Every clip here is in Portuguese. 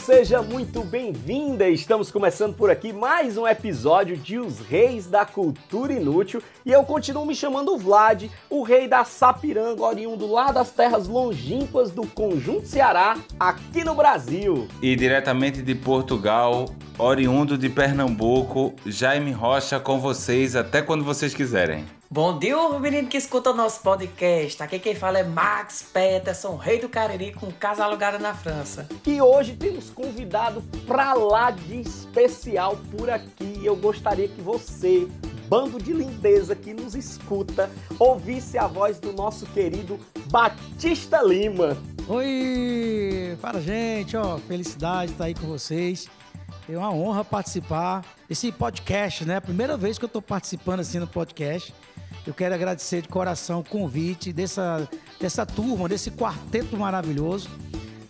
Seja muito bem-vinda. Estamos começando por aqui mais um episódio de Os Reis da Cultura Inútil e eu continuo me chamando Vlad, o rei da Sapiranga, oriundo lá das terras longínquas do Conjunto Ceará, aqui no Brasil. E diretamente de Portugal, oriundo de Pernambuco, Jaime Rocha com vocês até quando vocês quiserem. Bom dia, menino que escuta o nosso podcast. Aqui quem fala é Max Peterson, rei do Cariri, com casa alugada na França. E hoje temos convidado pra lá de especial por aqui. Eu gostaria que você, bando de lindeza que nos escuta, ouvisse a voz do nosso querido Batista Lima. Oi! Fala, gente, ó, felicidade estar aí com vocês. É uma honra participar desse podcast, né? Primeira vez que eu tô participando assim no podcast. Eu quero agradecer de coração o convite dessa, dessa turma, desse quarteto maravilhoso,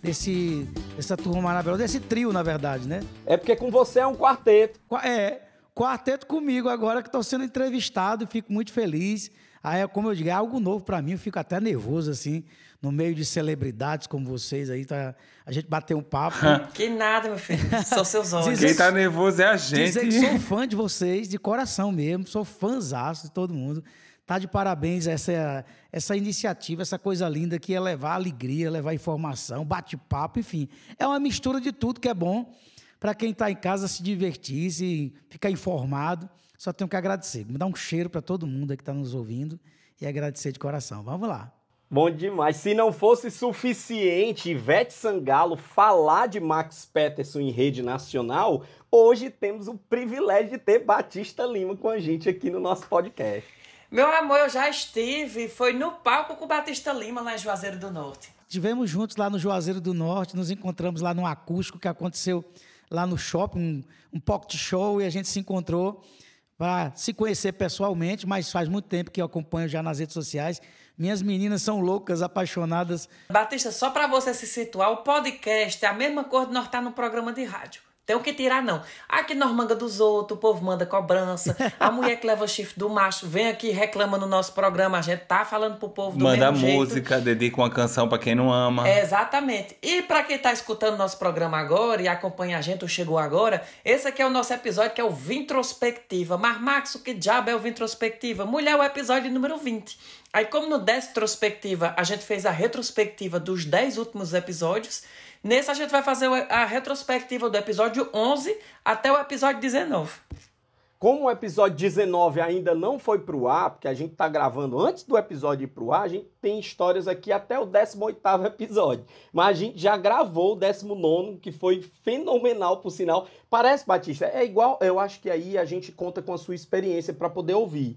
desse, dessa turma maravilhosa, desse trio, na verdade, né? É porque com você é um quarteto. Qua- É, quarteto comigo agora que estou sendo entrevistado, fico muito feliz. Aí, como eu digo, é algo novo para mim, eu fico até nervoso, assim, no meio de celebridades como vocês aí, tá? A gente bater um papo. Que nada, meu filho. São seus olhos. Dizer- Quem tá nervoso é a Dizer que gente. sou fã de vocês, de coração mesmo, sou fãzaço de todo mundo. Tá de parabéns essa, essa iniciativa, essa coisa linda que é levar alegria, levar informação, bate-papo, enfim. É uma mistura de tudo que é bom para quem está em casa se divertir, se ficar informado. Só tenho que agradecer. Me dar um cheiro para todo mundo que está nos ouvindo e agradecer de coração. Vamos lá. Bom demais. Se não fosse suficiente Ivete Sangalo falar de Max Peterson em rede nacional, hoje temos o privilégio de ter Batista Lima com a gente aqui no nosso podcast. Meu amor, eu já estive. Foi no palco com o Batista Lima, lá em Juazeiro do Norte. Estivemos juntos lá no Juazeiro do Norte, nos encontramos lá no acústico que aconteceu lá no shopping, um, um pocket show, e a gente se encontrou para se conhecer pessoalmente, mas faz muito tempo que eu acompanho já nas redes sociais. Minhas meninas são loucas, apaixonadas. Batista, só pra você se situar, o podcast é a mesma coisa de nós estar no programa de rádio. Tem o que tirar, não. Aqui nós manga dos outros, o povo manda cobrança. A mulher que leva chifre do macho vem aqui e reclama no nosso programa. A gente tá falando pro povo do Manda mesmo jeito. música, dedica uma canção pra quem não ama. É, exatamente. E pra quem tá escutando nosso programa agora e acompanha a gente, ou chegou agora, esse aqui é o nosso episódio que é o Vintrospectiva. Mas, Max, o que diabo é o Vintrospectiva? Mulher, o episódio número 20. Aí, como no Destrospectiva a gente fez a retrospectiva dos 10 últimos episódios, nesse a gente vai fazer a retrospectiva do episódio 11 até o episódio 19. Como o episódio 19 ainda não foi pro ar, porque a gente tá gravando antes do episódio ir pro ar, a gente tem histórias aqui até o 18º episódio. Mas a gente já gravou o 19 que foi fenomenal, por sinal. Parece, Batista, é igual, eu acho que aí a gente conta com a sua experiência para poder ouvir.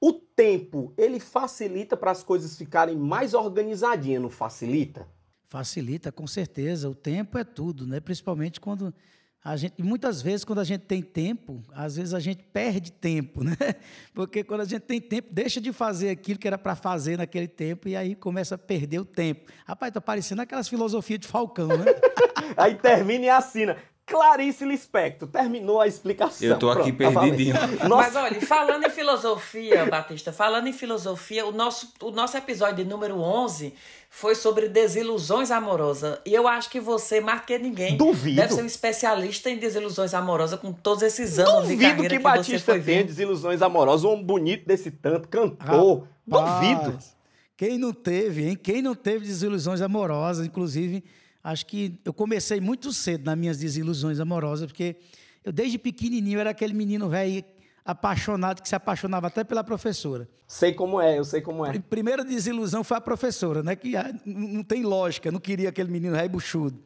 O tempo, ele facilita para as coisas ficarem mais organizadinhas, não facilita? Facilita, com certeza. O tempo é tudo, né? Principalmente quando a gente. e Muitas vezes, quando a gente tem tempo, às vezes a gente perde tempo, né? Porque quando a gente tem tempo, deixa de fazer aquilo que era para fazer naquele tempo e aí começa a perder o tempo. Rapaz, tá parecendo aquelas filosofias de Falcão, né? Aí termina e assina. Clarice Lispector, terminou a explicação. Eu tô aqui Pronto, tá perdidinho. valendo. Mas olha, falando em filosofia, Batista, falando em filosofia, o nosso, o nosso episódio de número 11 foi sobre desilusões amorosas. E eu acho que você, mais que ninguém, Duvido. deve ser um especialista em desilusões amorosas com todos esses anos de duvido carreira que que, você Batista foi tenha vendo. desilusões amorosas. Um bonito desse tanto, cantor. Duvido. Rapaz, Quem não teve, hein? Quem não teve desilusões amorosas, inclusive, acho que eu comecei muito cedo nas minhas desilusões amorosas, porque eu desde pequenininho era aquele menino velho apaixonado que se apaixonava até pela professora. Sei como é, eu sei como é. A primeira desilusão foi a professora, né? Que ah, não tem lógica, não queria aquele menino rei buchudo.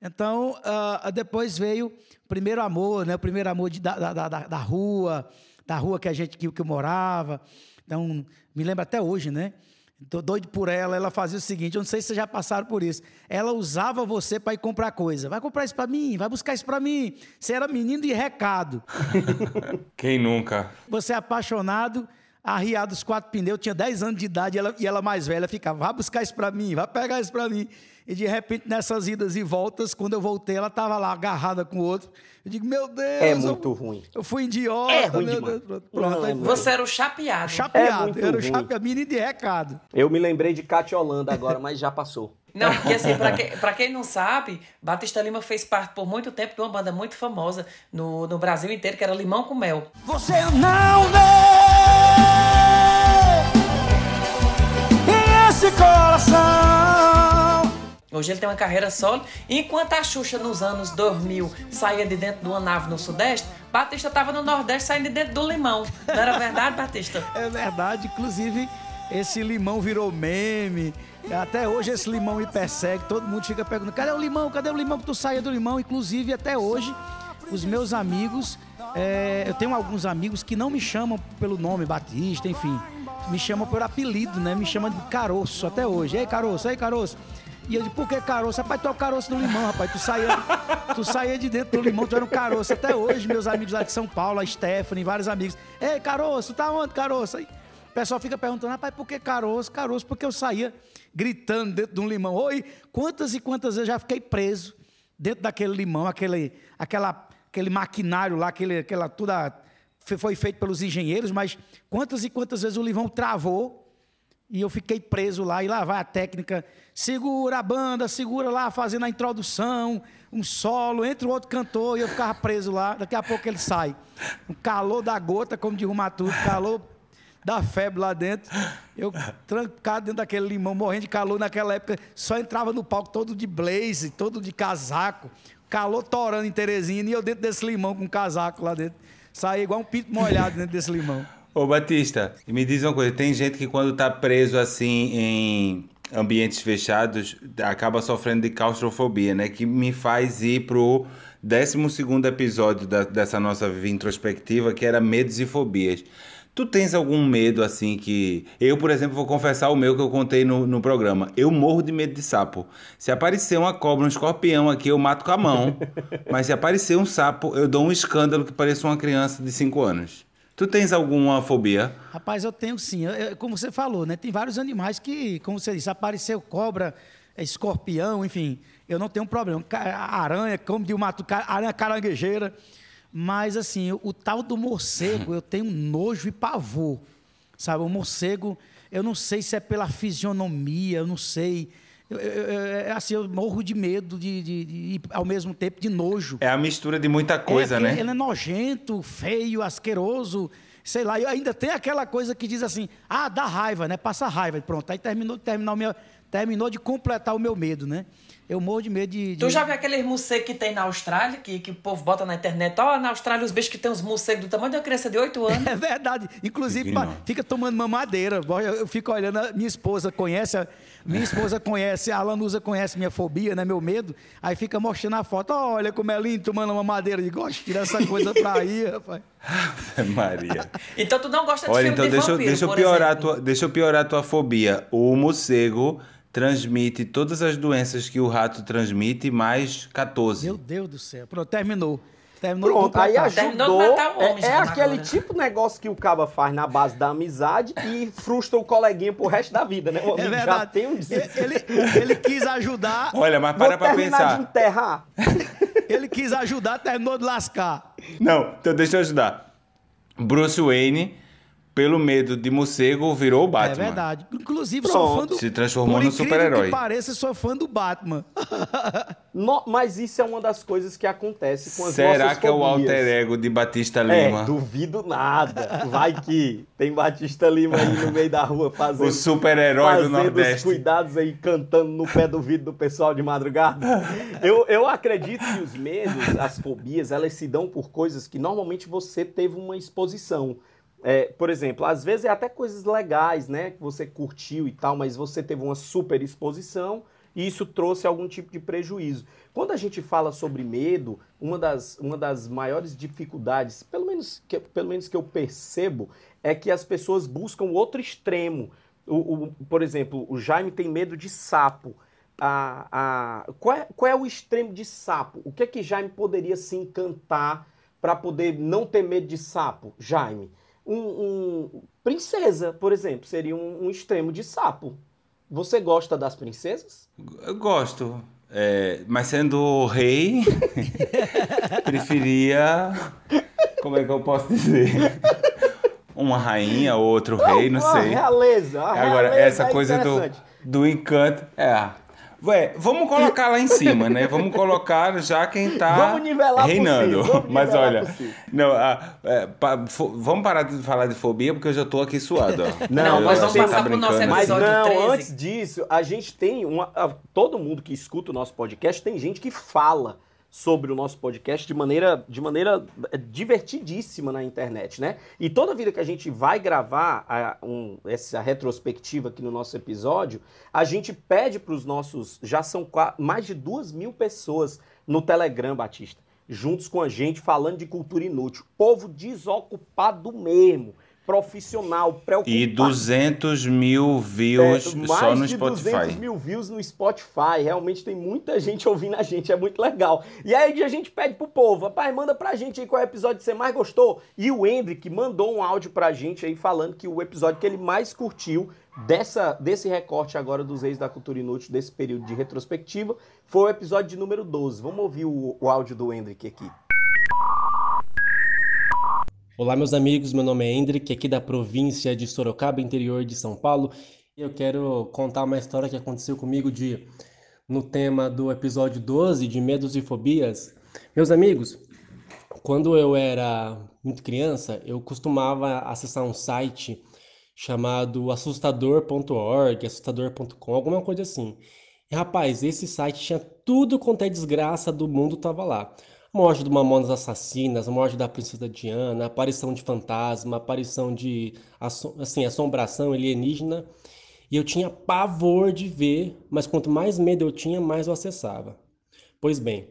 Então, ah, depois veio o primeiro amor, né? O primeiro amor de- da, da, da, da rua, da rua que a gente que, que eu morava. Então, me lembro até hoje, né? Tô doido por ela. Ela fazia o seguinte: eu não sei se vocês já passaram por isso. Ela usava você para ir comprar coisa. Vai comprar isso para mim, vai buscar isso para mim. Você era menino de recado. Quem nunca? Você é apaixonado, arriado os quatro pneus, tinha 10 anos de idade e ela, e ela mais velha ficava: vai buscar isso para mim, vai pegar isso para mim. E de repente, nessas idas e voltas, quando eu voltei, ela estava lá agarrada com o outro. Eu digo: meu Deus. É eu- muito ruim. Eu fui idiota. É ruim meu demais. Deus. Pronto, foi. Você era o chapeado. Chapeado, É era o chapeado, menino de recado. Eu me lembrei de Cátia Holanda agora, mas já passou. Não, porque assim, pra, que- pra quem não sabe, Batista Lima fez parte por muito tempo de uma banda muito famosa no, no Brasil inteiro, que era Limão com Mel. Você não vê coração. Hoje ele tem uma carreira solo. Enquanto a Xuxa, nos anos 2000, saía de dentro de uma nave no Sudeste, Batista tava no Nordeste saindo de dentro do limão. Não era verdade, Batista? É verdade, inclusive esse limão virou meme. Até hoje esse limão me persegue, todo mundo fica perguntando: cadê o limão? Cadê o limão que tu saia do limão? Inclusive, até hoje, os meus amigos, é, eu tenho alguns amigos que não me chamam pelo nome Batista, enfim, me chamam por apelido, né? Me chamam de caroço até hoje. Ei, caroço, ei, caroço. E eu digo, por que caroço? Rapaz, tu é o caroço do limão, rapaz. Tu saía, tu saía de dentro do limão, tu era um caroço. Até hoje, meus amigos lá de São Paulo, a Stephanie, vários amigos. Ei, caroço, tá onde, caroço? Aí, o pessoal fica perguntando, rapaz, por que caroço? Caroço, porque eu saía gritando dentro de um limão. Oi, quantas e quantas vezes eu já fiquei preso dentro daquele limão, aquele, aquela, aquele maquinário lá, aquele, aquela toda foi- feito pelos engenheiros, mas quantas e quantas vezes o limão travou e eu fiquei preso lá, e lá vai a técnica, segura a banda, segura lá, fazendo a introdução, um solo, entra o outro cantor, e eu ficava preso lá, daqui a pouco ele sai. Um calor da gota, como de tudo, calor da febre lá dentro. Eu trancado dentro daquele limão, morrendo de calor naquela época, só entrava no palco todo de blaze, todo de casaco, calor torando em Teresina, e eu dentro desse limão com casaco lá dentro. Saía igual um pinto molhado dentro desse limão. Ô Batista, me diz uma coisa, tem gente que quando tá preso assim em ambientes fechados acaba sofrendo de claustrofobia, né? Que me faz ir pro 12 episódio da- dessa nossa introspectiva, que era medos e fobias. Tu tens algum medo assim que. Eu, por exemplo, vou confessar o meu que eu contei no, no programa. Eu morro de medo de sapo. Se aparecer uma cobra, um escorpião aqui, eu mato com a mão. Mas se aparecer um sapo, eu dou um escândalo que pareça uma criança de 5 anos. Tu tens alguma fobia? Rapaz, eu tenho sim. Eu- como você falou, né? Tem vários animais que, como você disse, apareceu cobra, é, escorpião, enfim, eu não tenho problema. Aranha, como de uma aranha caranguejeira. Mas, assim, o, o tal do morcego, eu tenho nojo e pavor. Sabe, o morcego, eu não sei se é pela fisionomia, eu não sei. Eu, eu- eu- é assim, eu morro de medo de, de- de- e, ao mesmo tempo, de nojo. É a mistura de muita coisa, é, né? Ele é nojento, feio, asqueroso, sei lá. E ainda tem aquela coisa que diz assim: ah, dá raiva, né? Passa raiva. Pronto, aí terminou, terminou, o meu, terminou de completar o meu medo, né? Eu morro de medo de. de- Tu já viu aqueles morcegos que tem na Austrália, que, que o povo bota na internet? Ó, na Austrália os bichos que tem uns morcegos do tamanho de uma criança de 8 anos. É verdade. Inclusive, Fica pa- não. fica tomando mamadeira. Eu eu fico olhando, a minha esposa conhece, a- minha esposa conhece, a Lanusa conhece minha fobia, né? Meu medo. Aí fica mostrando a foto. Olha como é lindo tomando mamadeira. Eu gosto de tirar essa coisa pra aí, rapaz. Maria. Então tu não gosta de Olha, filme então de deixa, vampiro, deixa, eu por piorar a exemplo. tua, deixa eu piorar a tua fobia. O morcego transmite todas as doenças que o rato transmite, mais 14. Meu Deus do céu. Pronto, terminou. Terminou Pronto, aí completar. Terminou de ajudou. matar o homem, É, é já, aquele agora. tipo de negócio que o caba faz na base da amizade e frustra o coleguinha pro resto da vida, né? O É já verdade. tem um ele, ele quis ajudar, Olha, mas Vou para pra terminar de pensar. enterrar. ele quis ajudar, terminou de lascar. Não, então deixa eu ajudar. Bruce Wayne, pelo medo de morcego, virou o Batman. É verdade. Inclusive, sou Pronto. fã do. Se transformou no super-herói. que pareça, sou fã do Batman. No- mas isso é uma das coisas que acontece com as Será nossas que é o fobias. alter ego de Batista É, Lima? duvido nada. Vai que tem Batista Lima aí no meio da rua fazendo, O super-herói do fazendo os Nordeste. cuidados aí, cantando no pé do vidro do pessoal de madrugada. Eu, eu acredito que os medos, as fobias, elas se dão por coisas que normalmente você teve uma exposição. É, por exemplo, às vezes é até coisas legais, né? Que você curtiu e tal, mas você teve uma super exposição e isso trouxe algum tipo de prejuízo. Quando a gente fala sobre medo, uma das, uma das maiores dificuldades, pelo menos, que, pelo menos que eu percebo, é que as pessoas buscam outro extremo. O, o- por exemplo, o Jaime tem medo de sapo. A, a, qual, é, qual é o extremo de sapo? O que é que Jaime poderia se encantar para poder não ter medo de sapo? Jaime, um, um- princesa, por exemplo, seria um, um extremo de sapo. Você gosta das princesas? Eu gosto. É, mas sendo rei, preferia. Como é que eu posso dizer? Uma rainha, outro rei, não sei. realeza. a Agora, realeza essa é coisa do, do encanto. É. Ué, vamos colocar lá em cima, né? Vamos colocar já quem tá Vamos nivelar por reinando. Mas olha, não, ah, é, pa- fo- vamos parar de falar de fobia porque eu já tô aqui suado. ó. Não, mas vamos passar tá pro nosso brincando. Mas Episódio não, 13. antes disso, a gente tem uma. a- Todo mundo que escuta o nosso podcast tem gente que fala sobre o nosso podcast de maneira, de maneira eh, divertidíssima na internet, né? E toda vida que a gente vai gravar a- um- essa retrospectiva aqui no nosso episódio, a gente pede para os nossos. Já são mais de duas mil pessoas no Telegram, Batista, juntos com a gente, falando de cultura inútil. Povo desocupado mesmo. Profissional, preocupado. E 200 mil views É, só no de Spotify. 200 mil views no Spotify. Realmente tem muita gente ouvindo a gente, é muito legal. E aí a gente pede pro povo, rapaz, manda pra gente aí qual é episódio você mais gostou. E o Hendrick mandou um áudio pra gente aí falando que o episódio que ele mais curtiu dessa, desse recorte agora dos Reis da Cultura Inútil, desse período de retrospectiva, foi o episódio de número 12. Vamos ouvir o, o áudio do Hendrick aqui. Olá, meus amigos. Meu nome é Hendrik, aqui da província de Sorocaba, interior de São Paulo. Eu quero contar uma história que aconteceu comigo de no tema do episódio 12 de Medos e Fobias. Meus amigos, quando eu era muito criança, eu costumava acessar um site chamado assustador.org, assustador.com, alguma coisa assim. E, rapaz, esse site tinha tudo quanto é desgraça do mundo tava lá. Morte do Mamonas Assassinas, morte da Princesa Diana, aparição de fantasma, aparição de assim, assombração alienígena. E eu tinha pavor de ver, mas quanto mais medo eu tinha, mais eu acessava. Pois bem,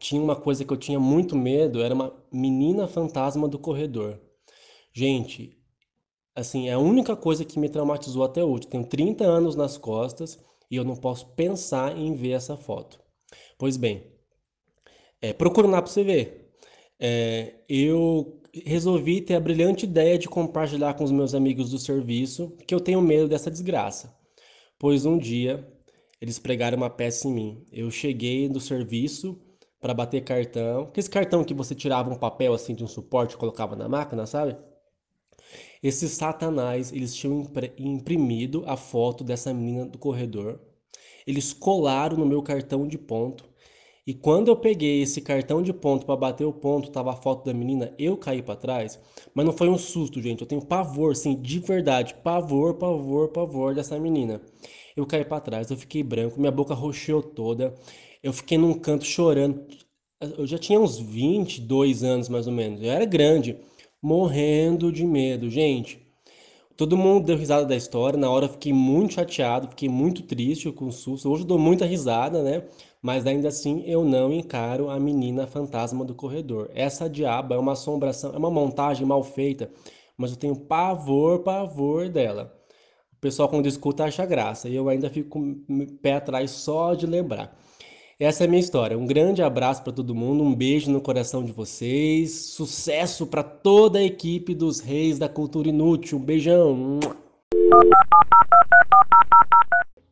tinha uma coisa que eu tinha muito medo, era uma menina fantasma do corredor. Gente, assim, é a única coisa que me traumatizou até hoje. Tenho 30 anos nas costas e eu não posso pensar em ver essa foto. Pois bem, é, procura lá para você ver. É, eu resolvi ter a brilhante ideia de compartilhar com os meus amigos do serviço que eu tenho medo dessa desgraça. Pois um dia eles pregaram uma peça em mim. Eu cheguei do serviço para bater cartão. Aquele cartão que você tirava um papel assim de um suporte e colocava na máquina, sabe? Esses satanás, eles tinham imprimido a foto dessa menina do corredor. Eles colaram no meu cartão de ponto. E quando eu peguei esse cartão de ponto para bater o ponto, tava a foto da menina, eu caí para trás. Mas não foi um susto, gente. Eu tenho pavor, sim, de verdade. Pavor, pavor, pavor dessa menina. Eu caí para trás, eu fiquei branco, minha boca roxeou toda. Eu fiquei num canto chorando. Eu já tinha uns 22 anos mais ou menos. Eu era grande, morrendo de medo, gente. Todo mundo deu risada da história. Na hora eu fiquei muito chateado, fiquei muito triste com o susto. Hoje eu dou muita risada, né? Mas ainda assim eu não encaro a menina fantasma do corredor. Essa diaba é uma assombração, é uma montagem mal feita, mas eu tenho pavor, pavor dela. O pessoal quando escuta acha graça e eu ainda fico com pé atrás só de lembrar. Essa é a minha história. Um grande abraço para todo mundo, um beijo no coração de vocês, sucesso para toda a equipe dos Reis da Cultura Inútil. Um beijão.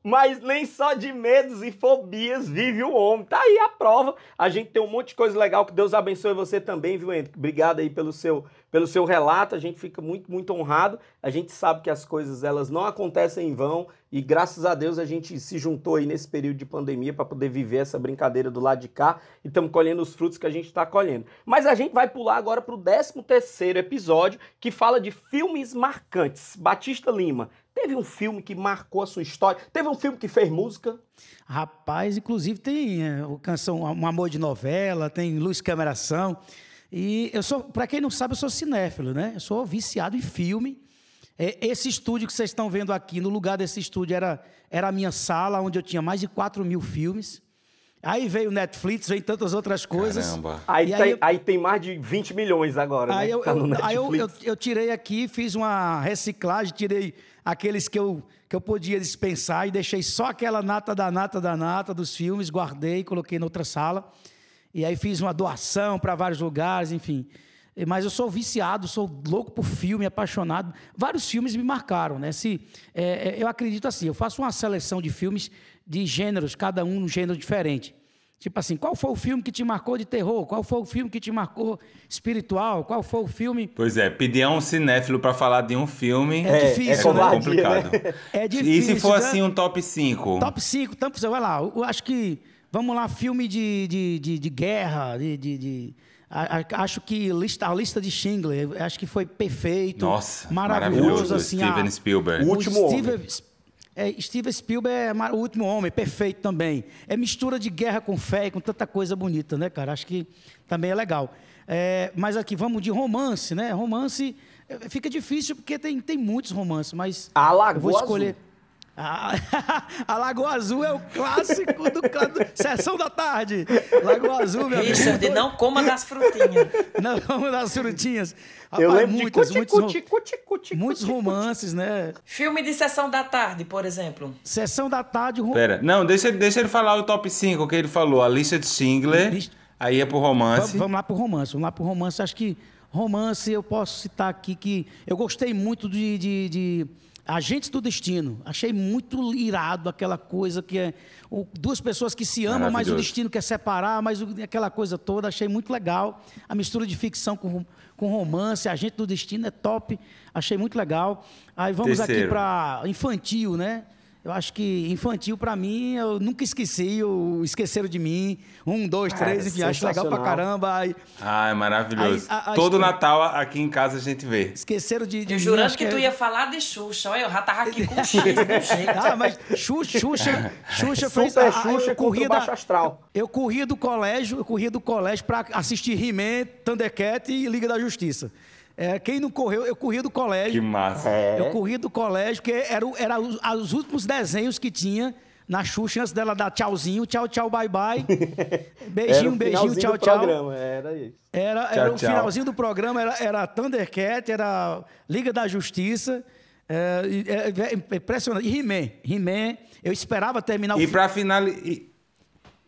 Mas nem só de medos e fobias vive o homem. Tá aí a prova. A gente tem um monte de coisa legal. Que Deus abençoe você também, viu, Henrique? Obrigado aí pelo seu, pelo seu relato. A gente fica muito, muito honrado. A gente sabe que as coisas elas não acontecem em vão. E graças a Deus a gente se juntou aí nesse período de pandemia para poder viver essa brincadeira do lado de cá. E estamos colhendo os frutos que a gente está colhendo. Mas a gente vai pular agora para o 13 terceiro episódio, que fala de filmes marcantes. Batista Lima. Teve um filme que marcou a sua história? Teve um filme que fez música? Rapaz, inclusive tem é, o canção Um Amor de Novela, tem Luz Cameração. E eu sou, para quem não sabe, eu sou cinéfilo, né? Eu sou viciado em filme. É, Esse estúdio que vocês estão vendo aqui, no lugar desse estúdio era, era a minha sala, onde eu tinha mais de 4 mil filmes. Aí veio Netflix, vem tantas outras coisas. Caramba. Aí, tem, aí aí, eu- tem mais de 20 milhões agora, Aí, né? eu, Tá eu- aí eu, eu tirei aqui, fiz uma reciclagem, tirei aqueles que eu, que eu podia dispensar e deixei só aquela nata da nata da nata dos filmes, guardei, coloquei noutra sala. E aí fiz uma doação para vários lugares, enfim. Mas eu sou viciado, sou louco por filme, apaixonado. Vários filmes me marcaram, né? Se, é, é, eu acredito assim, eu faço uma seleção de filmes de gêneros, cada um um gênero diferente. Tipo assim, qual foi o filme que te marcou de terror? Qual foi o filme que te marcou espiritual? Qual foi o filme Pois é, pedir a um cinéfilo pra falar de um filme É é, difícil, né? complicado. É E difícil, se for né? assim um top 5? Top 5, então, vai lá. Eu acho que, vamos lá, filme de, de, de, de guerra, de... de- de- a- a- acho que lista, a lista de Schindler, acho que foi perfeito. Nossa, maravilhoso. maravilhoso. assim, Steven a- Spielberg. O Último Homem. Steven, é, Steven Spielberg é o último homem, perfeito também. É mistura de guerra com fé e com tanta coisa bonita, né, cara? Acho que também é legal. É, mas aqui, vamos de romance, né? Romance é, fica difícil porque tem, tem muitos romances, mas A Lagoa eu vou Azul. A, a Lagoa Azul é o clássico do, do Sessão da Tarde. Lagoa Azul, meu amigo. Richard, não coma das frutinhas. Não, vamos das frutinhas. Eu Rapaz, lembro muitas, de muitos, cuti, cuti, cuti, muitos cuti, romances, né? Filme de sessão da tarde, por exemplo. Sessão da Tarde, rom- Pera, não, deixa, ele- deixa ele falar o top 5 que ele falou. A lista de Lista- aí é pro romance. vamos lá pro romance. Vamos lá pro romance. Acho que romance eu posso citar aqui que eu gostei muito de, de- de Agentes do Destino. Achei muito irado aquela coisa que é o- duas pessoas que se amam, mas o destino quer separar, mas o- aquela coisa toda. Achei muito legal. A mistura de ficção com, com romance. Agente do Destino é top. Achei muito legal. Aí vamos aqui Terceiro. para infantil, né? Eu acho que infantil, para mim, eu nunca esqueci, o Esqueceram de Mim. Um, dois, três, enfim, acho legal pra caramba. Aí, Ai, maravilhoso. Aí, a- a Todo Natal aqui em casa a gente vê. esqueceram de, de Eu mim, jurando acho que tu é- ia falar de Xuxa. Olha, eu já tava aqui com X, do jeito. Ah, mas Xuxa, Xuxa, Xuxa fez... Super a- a- Xuxa eu contra corria o da- Baixo Astral. Eu corria do colégio, eu corria do colégio para assistir He-Man, Thundercat e Liga da Justiça. É, quem não correu, eu corria do Que colégio. massa. É. Eu corria do colégio, porque era, o- era os, os últimos desenhos que tinha na Xuxa, antes dela dar tchauzinho, tchau, tchau, bye, bye. Beijinho, Era o beijinho, finalzinho tchau, do tchau. programa, Era isso. Era, Tchau, era o tchau. finalzinho do programa, era, era Thundercat, era Liga da Justiça. É, e- é- é impressionante. E He-Man. He-Man, eu esperava terminar o E pra finalizar.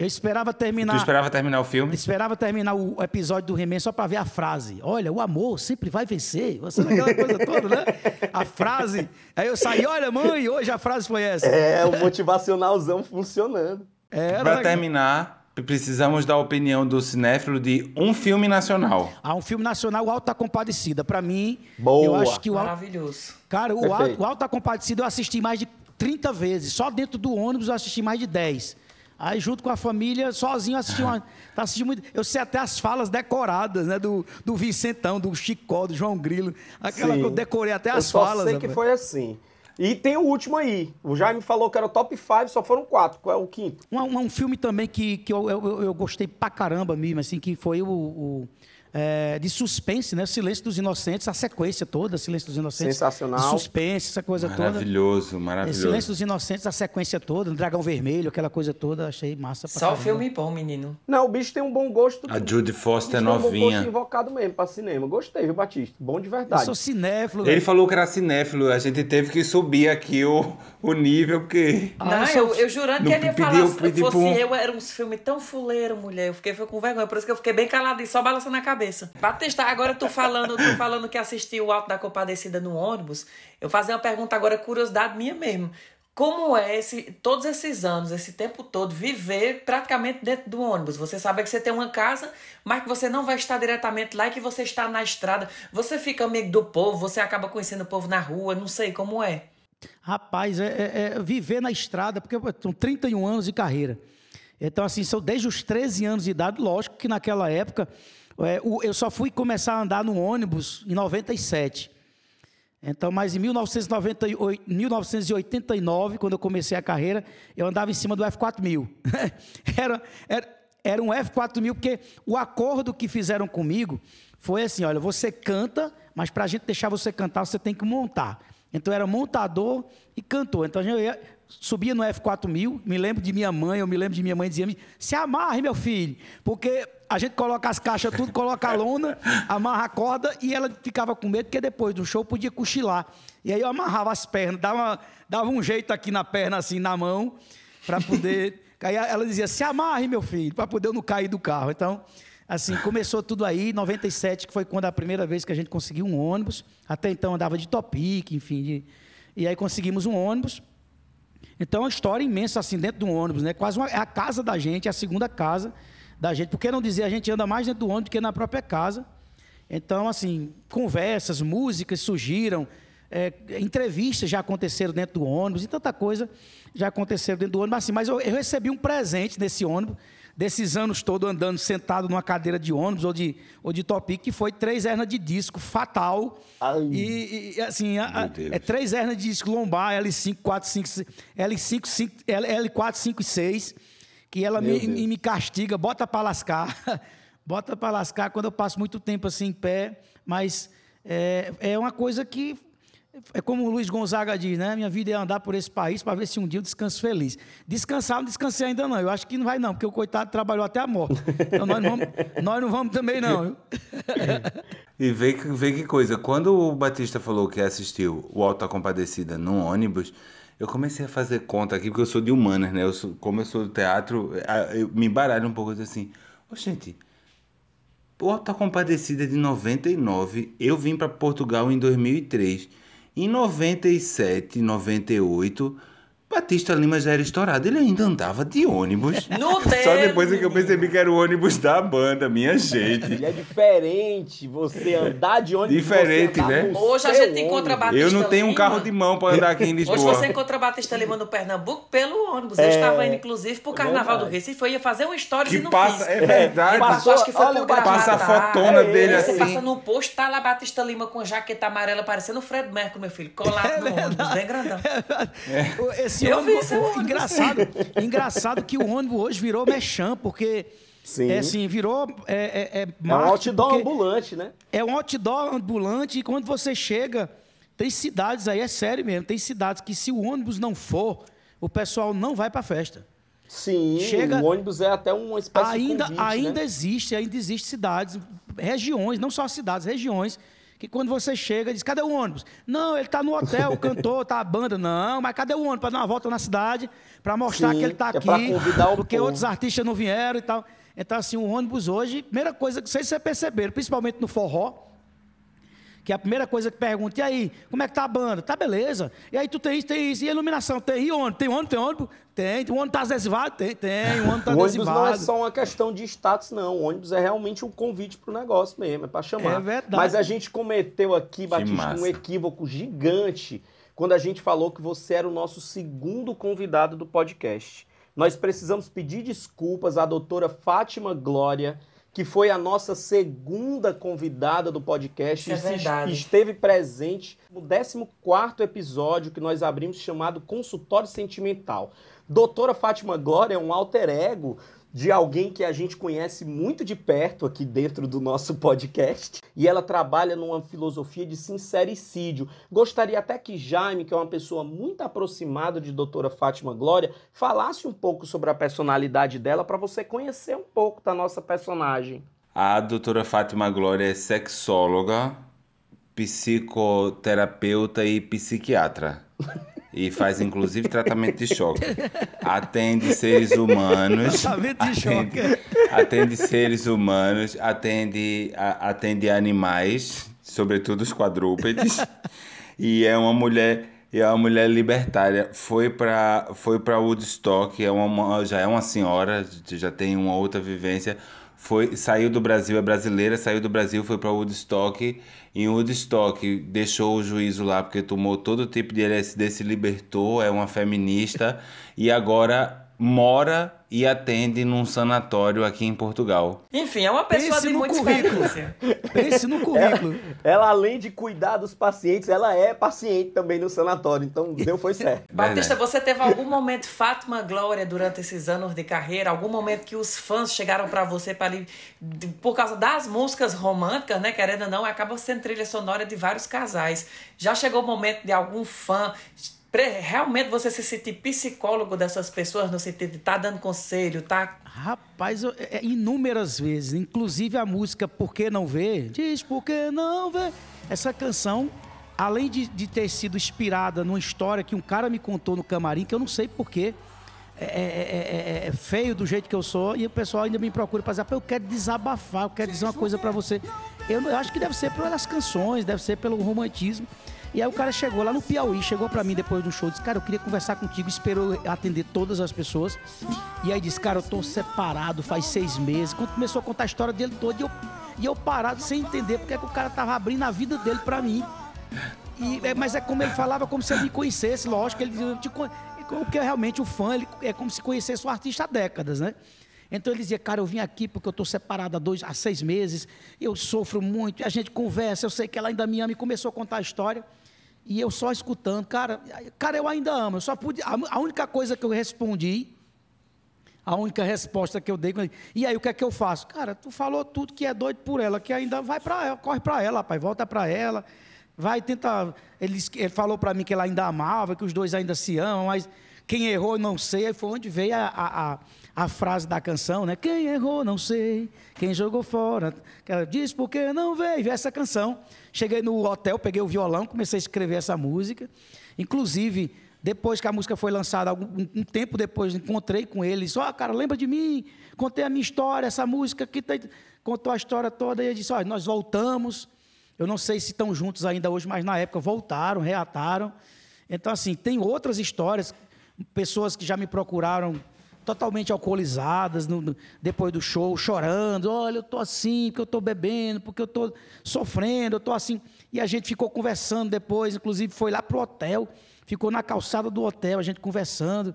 Eu esperava terminar. Tu esperava terminar o filme? Esperava terminar o episódio do He-Man só para ver a frase. Olha, o amor sempre vai vencer. Você aquela coisa toda, né? A frase. Aí eu saí, olha, mãe, hoje a frase foi essa. É, o motivacionalzão funcionando. Pra legal. terminar, precisamos da opinião do cinéfilo de um filme nacional. Há um filme nacional, o Alto da Compadecida. Para mim, Boa. eu acho que o Alto, Maravilhoso. Cara, o. Alto, o Alto da Compadecida eu assisti mais de 30 vezes. Só dentro do ônibus eu assisti mais de 10. Aí, junto com a família, sozinho, eu assisti, uma, tá assistindo muito. Eu sei até as falas decoradas, né? Do, do Vicentão, do Chicó, do João Grilo. Aquela Sim. que eu decorei até Eu as só falas. sei que rapaz. foi assim. E tem o último aí. O Jaime falou que era o top 5, só foram quatro. Qual é o quinto? Um, um- um filme também que, que eu, eu, eu gostei pra caramba mesmo, assim, que foi o. o, é, de suspense, né? Silêncio dos Inocentes, a sequência toda, Silêncio dos Inocentes. Sensacional. De suspense, essa coisa toda. Maravilhoso, É, maravilhoso. Silêncio dos Inocentes, a sequência toda, o Dragão Vermelho, aquela coisa toda, achei massa pra Só caramba. filme bom, menino. Não, o bicho tem um bom gosto. A Judy Foster O bicho tem Um bom novinha. gosto invocado mesmo pra cinema. Gostei, viu, Batista? Bom de Eu verdade. sou cinéfilo. Ele velho. falou que era cinéfilo, a gente teve que subir aqui o, o nível, porque. Ah, não, eu eu, eu jurando que ele ia falar, se fosse um- eu, era uns filmes tão fuleiro, mulher. Eu fiquei com vergonha, por isso que eu fiquei bem calado e só balançando a cabeça. Batista, agora tu falando, tu falando que assistiu o Alto da Compadecida no ônibus, eu fazer uma pergunta agora, curiosidade minha mesmo. Como é esse, todos esses anos, esse tempo todo, viver praticamente dentro do ônibus? Você sabe que você tem uma casa, mas que você não vai estar diretamente lá e que você está na estrada. Você fica amigo do povo, você acaba conhecendo o povo na rua, não sei como é. Rapaz, é, é- é viver na estrada, porque eu tenho 31 anos de carreira. Então, assim, são desde os 13 anos de idade, lógico que naquela época eu só fui começar a andar no ônibus em 97. Então, mas em 1998, 1989, quando eu comecei a carreira, eu andava em cima do F4000. era, era, era um F4000, porque o acordo que fizeram comigo foi assim: olha, você canta, mas para a gente deixar você cantar, você tem que montar. Então, era montador e cantor. Então, eu ia, subia no F4000, me lembro de minha mãe, eu me lembro de minha mãe dizia se amarre, meu filho, porque a gente coloca as caixas tudo, coloca a lona, amarra a corda e ela ficava com medo porque depois do show podia cochilar. E aí eu amarrava as pernas, dava, dava um jeito aqui na perna, assim, na mão, para poder... aí ela dizia, se amarre, meu filho, para poder eu não cair do carro. Então, assim, começou tudo aí, 97, que foi quando a primeira vez que a gente conseguiu um ônibus. Até então andava de topic, enfim. De... E aí conseguimos um ônibus. Então, é uma história imensa assim dentro de um ônibus, né? Quase uma, é a casa da gente, é a segunda casa da gente. Por que não dizer a gente anda mais dentro do ônibus do que na própria casa? Então, assim, conversas, músicas surgiram, é, entrevistas já aconteceram dentro do ônibus e tanta coisa já aconteceu dentro do ônibus. Assim, mas eu, eu recebi um presente nesse ônibus, desses anos todos andando sentado numa cadeira de ônibus ou de, ou de topic, que foi três hernias de disco fatal. E, e, assim, a, é três hernias de disco lombar, L5, 4, 5, L5, 5, L4, 5 e 6, que ela me, me, castiga, bota para lascar. bota para lascar quando eu passo muito tempo assim em pé, mas é, é uma coisa que é como o Luiz Gonzaga diz, né? Minha vida é andar por esse país para ver se um dia eu descanso feliz. Descansar, não descansei ainda não. Eu acho que não vai não, porque o coitado trabalhou até a morte. Então nós não vamos, nós não vamos também não. e vê, vê que coisa, quando o Batista falou que assistiu o Alta Compadecida num ônibus, eu comecei a fazer conta aqui, porque eu sou de humanas, né? Eu sou, como eu sou do teatro, eu me embaralho um pouco assim. Ô, gente, o Alta Compadecida de 99, eu vim para Portugal em 2003. Em 97, 98, Batista Lima já era estourado, ele ainda andava de ônibus. No Só tempo. depois é que eu percebi que era o ônibus da banda, minha gente. E é diferente você andar de ônibus. Diferente, você andar né? Hoje a gente encontra ônibus. Batista Eu não tenho um Lima. carro de mão para andar aqui em Hoje Lisboa. você encontra Batista Lima no Pernambuco pelo ônibus. Eu estava indo, inclusive, pro Carnaval do. Recife. Eu ia fazer um stories Que e não passa, fiz. é verdade. Passou, acho que foi Olha, Passa a fotona É, dele Você assim. passa no posto, tá lá Batista Lima com jaqueta amarela, parecendo o Fred Mercury, meu filho. Colado no ônibus, bem grandão. Esse Eu vi ônibus, esse ônibus. engraçado, engraçado que o ônibus hoje virou mechan, porque Sim. é assim, virou é, é, é É um outdoor ambulante, né? É um outdoor ambulante e quando você chega, tem cidades aí, é sério mesmo, tem cidades que se o ônibus não for, o pessoal não vai pra festa. Sim, Chega- o ônibus é até uma espécie ainda de convite, ainda né? existe, ainda existe cidades, regiões, não só cidades, regiões, que quando você chega, diz, cadê o ônibus? Não, ele está no hotel, o cantor, tá a banda. Não, mas cadê o ônibus? Para dar uma volta na cidade, para mostrar Sim, que ele está que é aqui, o porque povo. outros artistas não vieram e tal. Então, assim, o ônibus hoje, primeira coisa, se vocês perceberam, principalmente no forró, que é a primeira coisa que pergunta, e aí, como é que tá a banda? Tá beleza. E aí tu tem isso, tem isso, e a iluminação? Tem, e ônibus? Tem ônibus? Tem ônibus? Tem, o ônibus tá adesivado? Tem, tem, o ônibus tá O ônibus não é adesivado. só uma questão de status, não. O ônibus é realmente um convite pro negócio mesmo, é para chamar. É verdade. Mas a gente cometeu aqui, Batista, um equívoco gigante quando a gente falou que você era o nosso segundo convidado do podcast. Nós precisamos pedir desculpas à doutora Fátima Glória, que foi a nossa segunda convidada do podcast é e esteve presente no 14º episódio que nós abrimos chamado Consultório Sentimental. Doutora Fátima Glória é um alter ego de alguém que a gente conhece muito de perto aqui dentro do nosso podcast. E ela trabalha numa filosofia de sincericídio. Gostaria até que Jaime, que é uma pessoa muito aproximada de doutora Fátima Glória, falasse um pouco sobre a personalidade dela para você conhecer um pouco da nossa personagem. A doutora Fátima Glória é sexóloga, psicoterapeuta e psiquiatra. E faz inclusive tratamento de choque. Atende seres humanos. Tratamento de choque. atende, seres humanos, atende, a- atende animais, sobretudo os quadrúpedes. E é uma mulher, e é uma mulher libertária. Foi para foi para Woodstock, é uma, já é uma senhora, já tem uma outra vivência. Foi, saiu do Brasil, é brasileira, saiu do Brasil, foi para Woodstock. Em Woodstock, deixou o juízo lá porque tomou todo tipo de LSD, se libertou, é uma feminista. E agora mora e atende num sanatório aqui em Portugal. Enfim, é uma pessoa Pense de no muita currículo. experiência. Pense no currículo. Ela, além de cuidar dos pacientes, ela é paciente também no sanatório. Então, deu foi certo. Batista, você teve algum momento Fátima Glória durante esses anos de carreira? Algum momento que os fãs chegaram pra você para por causa das músicas românticas, né? Querendo ou não, acaba sendo trilha sonora de vários casais. Já chegou o momento de algum fã realmente você se sentir psicólogo dessas pessoas no sentido de estar dando conselho, tá Rapaz, eu- é, é inúmeras vezes, inclusive a música Por que Não Ver, diz Por que Não Ver. Essa canção, além de, de ter sido inspirada numa história que um cara me contou no camarim, que eu não sei porquê, é, é- é- é- é feio do jeito que eu sou, e o pessoal ainda me procura para dizer, "Pô, eu quero desabafar, eu quero dizer uma coisa para você. Eu, eu acho que deve ser pelas canções, deve ser pelo romantismo. E aí o cara chegou lá no Piauí, chegou pra mim depois do show, disse, cara, eu queria conversar contigo, esperou atender todas as pessoas. E aí disse, cara, eu tô separado faz seis meses. Quando começou a contar a história dele toda, e eu, e eu parado sem entender porque é que o cara tava abrindo a vida dele pra mim. E, é, mas é como ele falava, como se ele me conhecesse, lógico, ele dizia, porque realmente o fã ele, é como se conhecesse o artista há décadas, né? Então ele dizia, cara, eu vim aqui porque eu tô separado há, dois, há seis meses, eu sofro muito, a gente conversa, eu sei que ela ainda me ama, e começou a contar a história. E eu só escutando, cara, cara, eu ainda amo. Eu só pude. A, a única coisa que eu respondi, a única resposta que eu dei, e aí o que é que eu faço? Cara, tu falou tudo que é doido por ela, que ainda vai para ela, corre para ela, rapaz, volta para ela, vai tentar. Ele, ele falou para mim que ela ainda amava, que os dois ainda se amam, mas quem errou, não sei. Aí foi onde veio a, a, a, a frase da canção, né? Quem errou, não sei. Quem jogou fora. que Ela diz porque não veio. Essa canção. Cheguei no hotel, peguei o violão, comecei a escrever essa música. Inclusive, depois que a música foi lançada, algum- um, tempo depois, encontrei com ele. Disse: Ó, cara, lembra de mim? Contei a minha história, essa música aqui. tá- Contou a história toda. E ele disse: Olha, nós voltamos. Eu não sei se estão juntos ainda hoje, mas na época voltaram, reataram. Então, assim, tem outras histórias, pessoas que já me procuraram totalmente alcoolizadas no- no- depois do show, chorando. Olha, eu estou assim, porque eu estou bebendo, porque eu estou sofrendo, eu estou assim. E a gente ficou conversando depois, inclusive foi lá pro hotel, ficou na calçada do hotel, a gente conversando.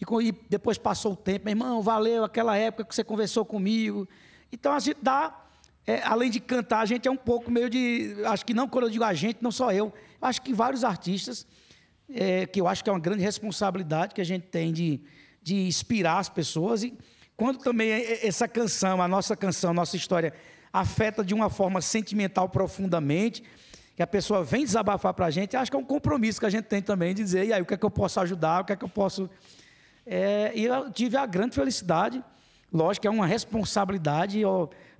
E, e depois passou o tempo, meu irmão, valeu aquela época que você conversou comigo. Então a gente dá é, além de cantar, a gente é um pouco meio de. Acho que não, quando eu digo a gente, não só eu acho que vários artistas, é, que eu acho que é uma grande responsabilidade que a gente tem de, de inspirar as pessoas. E quando também essa canção, a nossa canção, a nossa história, afeta de uma forma sentimental profundamente, que a pessoa vem desabafar para a gente, acho que é um compromisso que a gente tem também de dizer, e aí, o que é que eu posso ajudar, o que é que eu posso. É, e eu tive a grande felicidade, lógico é uma responsabilidade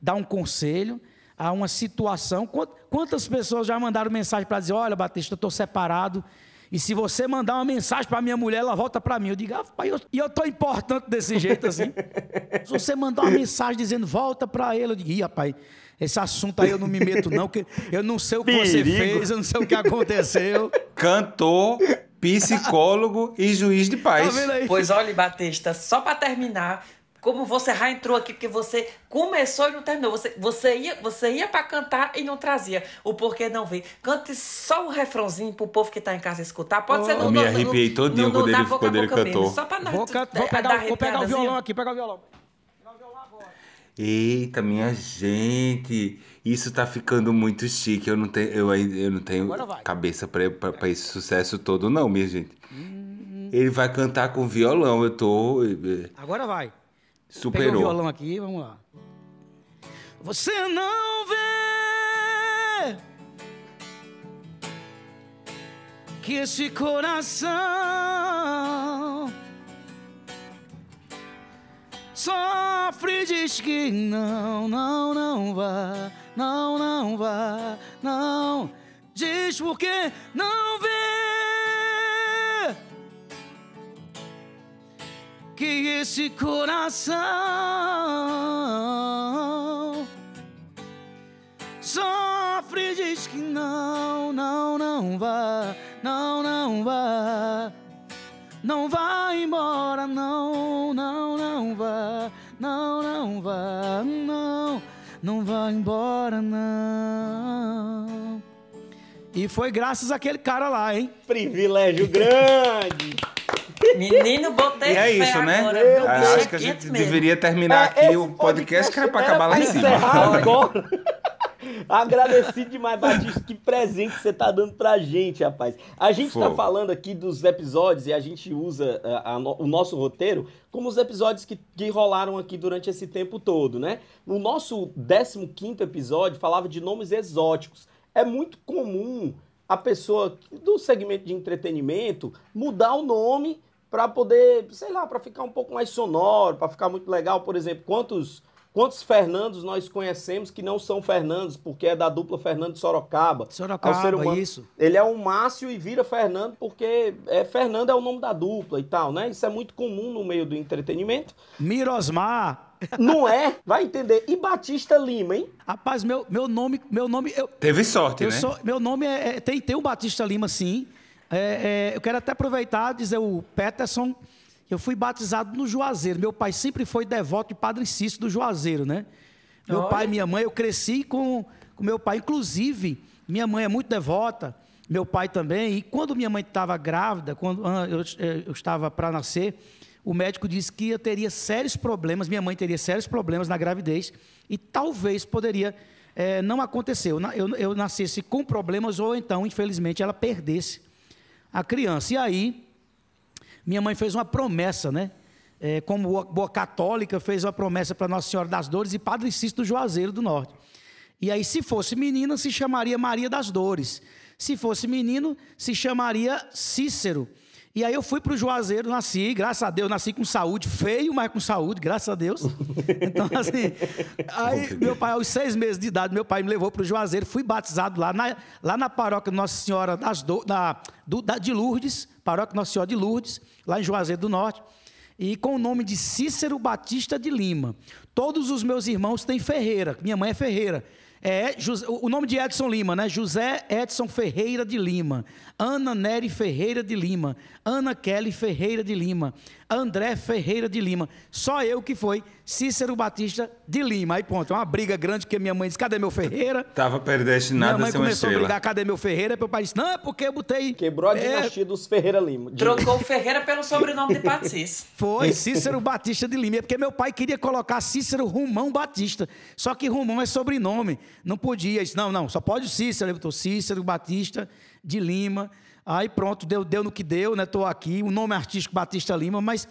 dar um conselho a uma situação. Quant- Quantas pessoas já mandaram mensagem para dizer: Olha, Batista, eu estou separado. E se você mandar uma mensagem para minha mulher, ela volta para mim. Eu digo, ah, pai, eu- e eu estou importante desse jeito assim. se você mandar uma mensagem dizendo, volta para ele, eu digo, ih, rapaz, esse assunto aí eu não me meto, não, porque eu não sei o que você Perigo. fez, eu não sei o que aconteceu. Cantor, psicólogo e juiz de Tá paz. aí? Pois olha, Batista, só pra terminar, como você já entrou aqui, porque você começou e não terminou. Você, você ia, você ia para cantar e não trazia. O porquê não veio. Cante só um refrãozinho pro povo que tá em casa escutar. Pode ser no Eu me arrepiei todinho quando ele- boca a quando ele boca mesmo, cantou. Só pra nós Vou, can- vou é, pegar, vou pegar o violão aqui, pegar o violão. Eita, minha gente, isso tá ficando muito chique. Eu não tenho, eu eu não tenho cabeça pra, pra, pra esse sucesso todo, não, minha gente. Ele vai cantar com violão, eu tô. eh, Agora vai. Peguei o Superou. violão aqui, vamos lá. Você não vê que esse coração sofre diz que não, não, não vá, não, não vá, não. Diz porque não vê que esse coração sofre diz que não, não, não vá, não, não vá, não vá embora, não, não, não vá, não, não vá, não, não vá embora, não. E foi graças àquele cara lá, hein? Privilégio grande. Menino, botei E é isso, né? agora? Ah, acho é que a gente mesmo. deveria terminar É, aqui o podcast que era pra acabar lá em cima. agora. Agradecido demais, Batista. Que presente que você tá dando pra gente, rapaz. A gente tá Pô. falando aqui dos episódios e a gente usa a- a no- o nosso roteiro como os episódios que, que rolaram aqui durante esse tempo todo, né? No nosso 15 episódio falava de nomes exóticos. É muito comum a pessoa do segmento de entretenimento mudar o nome para poder, sei lá, para ficar um pouco mais sonoro, para ficar muito legal. Por exemplo, quantos quantos Fernandos nós conhecemos que não são Fernandos, porque é da dupla Fernando Sorocaba? Sorocaba, humano. isso. Ele é um Márcio e vira Fernando porque é Fernando é o nome da dupla e tal, né? Isso é muito comum no meio do entretenimento. Mirosmar. Não é? Vai entender. E Batista Lima, hein? Rapaz, meu, meu nome, meu nome, eu, Teve sorte, eu né? sou, meu nome é, é- tem, tem o Batista Lima, sim. É, é, eu quero até aproveitar e dizer o Peterson. Eu fui batizado no Juazeiro. Meu pai sempre foi devoto de Padre Cício do Juazeiro, né? Meu Olha. pai e minha mãe, eu cresci com, com meu pai. Inclusive, minha mãe é muito devota, meu pai também. E quando minha mãe estava grávida, quando ah, eu, eh, eu estava para nascer, o médico disse que eu teria sérios problemas, minha mãe teria sérios problemas na gravidez e talvez poderia eh, não acontecer. Eu, eu, eu nascesse com problemas ou então, infelizmente, ela perdesse a criança. E aí, minha mãe fez uma promessa, né? É, como boa, católica, fez uma promessa para Nossa Senhora das Dores e Padre Cício do Juazeiro do Norte. E aí, se fosse menina, se chamaria Maria das Dores. Se fosse menino, se chamaria Cícero. E aí eu fui para o Juazeiro, nasci, graças a Deus, nasci com saúde, feio, mas com saúde, graças a Deus. Então, assim, aí meu pai, aos seis meses de idade, meu pai me levou para o Juazeiro, fui batizado lá na, lá na paróquia Nossa Senhora das Do, da, do- da- de Lourdes, paróquia Nossa Senhora de Lourdes, lá em Juazeiro do Norte, e com o nome de Cícero Batista de Lima. Todos os meus irmãos têm Ferreira, minha mãe é Ferreira. É, o nome de Edson Lima, né? José Edson Ferreira de Lima, Ana Nery Ferreira de Lima, Ana Kelly Ferreira de Lima, André Ferreira de Lima. Só eu que foi Cícero Batista de Lima. Aí pronto, é uma briga grande que minha mãe disse: cadê meu Ferreira? Tava Minha predestinado mãe a ser uma começou a brigar, cadê meu Ferreira? Meu pai disse: não, é porque eu botei. Quebrou a É, dinastia dos Ferreira Lima. Trocou o Ferreira pelo sobrenome de Patricis. Foi, Cícero Batista de Lima. É porque meu pai queria colocar Cícero Rumão Batista. Só que Rumão é sobrenome. Não podia. Disse, não, não, só pode o Cícero. Ele botou Cícero Batista de Lima. Aí pronto, deu, deu no que deu, né? Estou aqui. O nome artístico Batista Lima, mas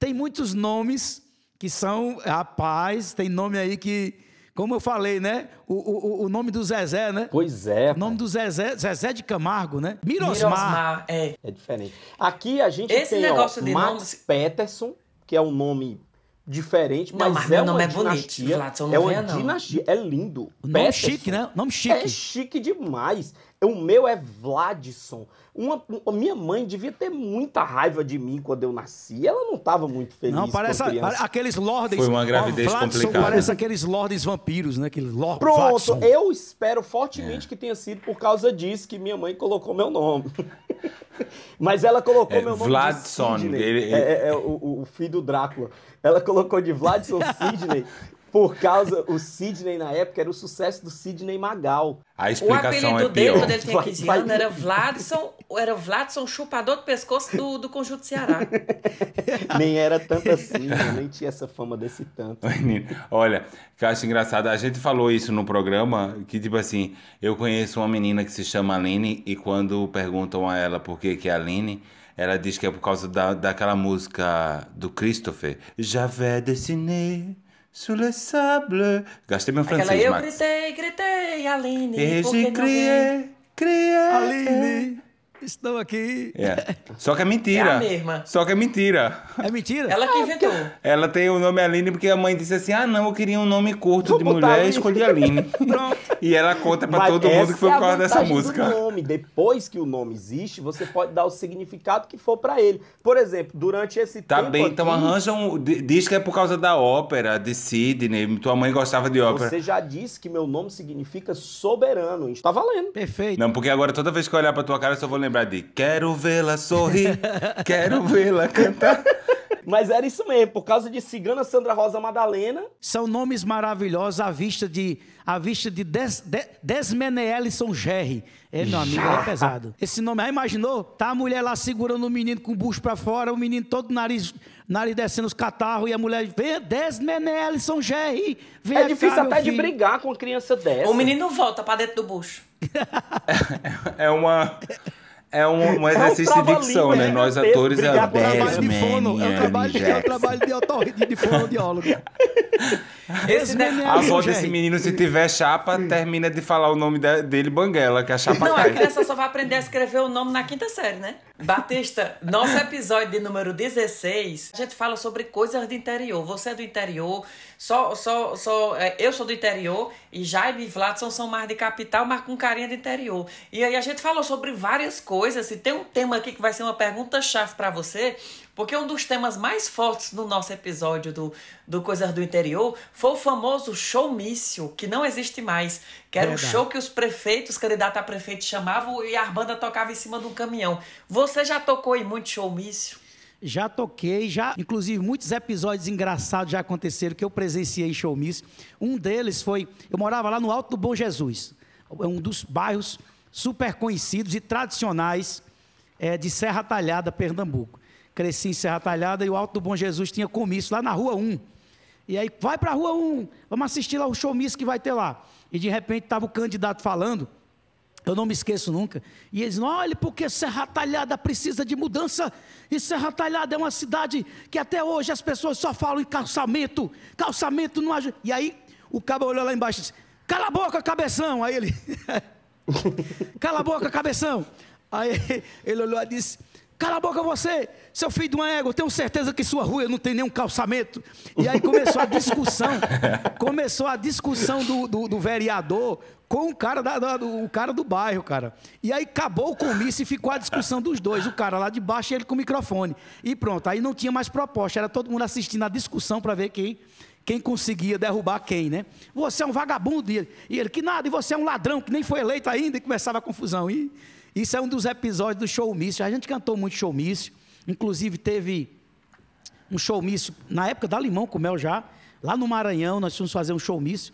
tem muitos nomes que são, rapaz, tem nome aí que, como eu falei, né? O, o, o nome do Zezé, né? Pois é, O nome do Zezé, Zezé de Camargo, né? Mirosmar. Mirosmar, é. É diferente. Aqui a gente Esse tem negócio ó, de Max nomes- Peterson, que é um nome diferente, Não, mas, mas é meu uma nome é bonito, dinastia. Vladson, não é uma não. dinastia, é lindo. O nome Peterson chique, né? Nome É chique. chique demais. O meu é Vladson. Uma, a minha mãe devia ter muita raiva de mim quando eu nasci. Ela não estava muito feliz Não, parece com a aqueles lordes. Foi uma gravidez Ó, Vladson complicada. Parece aqueles lordes vampiros, né? Aquele lord Pronto, Vladson. eu espero fortemente que tenha sido por causa disso que minha mãe colocou meu nome. Mas ela colocou É, meu nome Vladson, de Sidney. ele- ele- É, é, é o, o filho do Drácula. Ela colocou de Vladson Sidney por causa... O Sidney, na época, era o sucesso do Sidney Magal. A O explicação apelido é dele, pior. quando ele tinha Vai- 15 vai- anos, era Vladson, era Vladson chupador do pescoço do, do Conjunto Ceará. Nem era tanto assim, né? nem tinha essa fama desse tanto. Menino, Olha, que eu acho engraçado, a gente falou isso no programa, que tipo assim, eu conheço uma menina que se chama Aline e quando perguntam a ela por que que é Aline, ela diz que é por causa da, daquela música do Christopher, J'avais dessiné sur le sable. Gastei meu Aquela francês, eu Max. gritei, gritei, Aline, Et por que j'ai não vem? crié, crié. Aline, estão aqui. É. Só que é É mentira. a mesma. Só que é mentira. É mentira? Ela que inventou. Ela tem o nome Aline porque a mãe disse assim: ah, não, eu queria um nome curto Vou de mulher e escolhi Aline. Pronto. E ela conta pra Mas todo mundo que foi é por a causa dessa música. Do nome. Depois que o nome existe, você pode dar o significado que for pra ele. Por exemplo, durante esse Tá tempo bem, então aqui, arranjam. di- Diz que é por causa da ópera, de Sidney. Tua mãe gostava de ópera. Você já disse que meu nome significa soberano. Tá valendo. Perfeito. Não, porque agora toda vez que eu olhar pra tua cara, eu só vou lembrar de Quero vê-la sorrir, quero vê-la cantar. Mas era isso mesmo, por causa de Cigana Sandra Rosa Madalena. São nomes maravilhosos à vista de à vista de Des, de, Desmeneelison Gerry. É, meu amigo, é pesado. Esse nome aí, imaginou? Tá a mulher lá segurando o menino com o bucho pra fora, o menino todo nariz, nariz descendo os catarros, e a mulher, vem, Desmeneelison Gerry. Vem é cá, difícil até de filho." brigar com uma criança dessa. O menino volta pra dentro do bucho. É uma. É um, um exercício de trava-língua, dicção, né? né? Nós atores é É um trabalho de Desmond fono, é um trabalho, de- é um Jackson. trabalho de, otorri- de fonoaudiólogo. Esse Esse ne- A avó gente. desse menino, se tiver chapa, termina de falar o nome de- dele Banguela, que a chapa Não, a cai. criança só vai aprender a escrever o nome na quinta série, né? Batista, nosso episódio de número 16, a gente fala sobre coisas do interior. Você é do interior, só, só, só, é, eu sou do interior e Jaime e Vladson são mais de capital, mas com carinha do interior. E aí a gente falou sobre várias coisas. E tem um tema aqui que vai ser uma pergunta-chave pra você, porque um dos temas mais fortes no nosso episódio do, do Coisas do Interior foi o famoso showmício, que não existe mais. Que era Verdade. o show que os prefeitos, candidatos a prefeito, chamavam e a banda tocava em cima de um caminhão. Você já tocou em muito showmício? Já toquei, já, inclusive muitos episódios engraçados já aconteceram que eu presenciei em showmício. Um deles foi, eu morava lá no Alto do Bom Jesus, é um dos bairros super conhecidos e tradicionais eh, de Serra Talhada, Pernambuco. Cresci em Serra Talhada e o Alto do Bom Jesus tinha comício lá na Rua 1. E aí, vai pra Rua 1, vamos assistir lá o showmício que vai ter lá. E de repente estava o candidato falando, eu não me esqueço nunca. E eles, olha, porque Serra Talhada precisa de mudança. E Serra Talhada é uma cidade que até hoje as pessoas só falam em calçamento. Calçamento não ajuda. E aí o cabo olhou lá embaixo e disse: Cala a boca, cabeção. Aí ele, Cala a boca, cabeção. Aí ele olhou e disse: Cala a boca você, seu filho de uma égua, tenho certeza que sua rua não tem nenhum calçamento. E aí começou a discussão, começou a discussão do, do, do vereador com o cara, da, da- do, o cara do bairro, cara. E aí acabou o comício e ficou a discussão dos dois, o cara lá de baixo e ele com o microfone. E pronto, aí não tinha mais proposta, era todo mundo assistindo a discussão para ver quem quem conseguia derrubar quem, né? Você é um vagabundo. E ele, e ele, que nada, e você é um ladrão que nem foi eleito ainda, e começava a confusão. E isso é um dos episódios do showmício. A gente cantou muito showmício, inclusive teve um showmício na época da Limão com Mel já, lá no Maranhão, nós fomos fazer um showmício.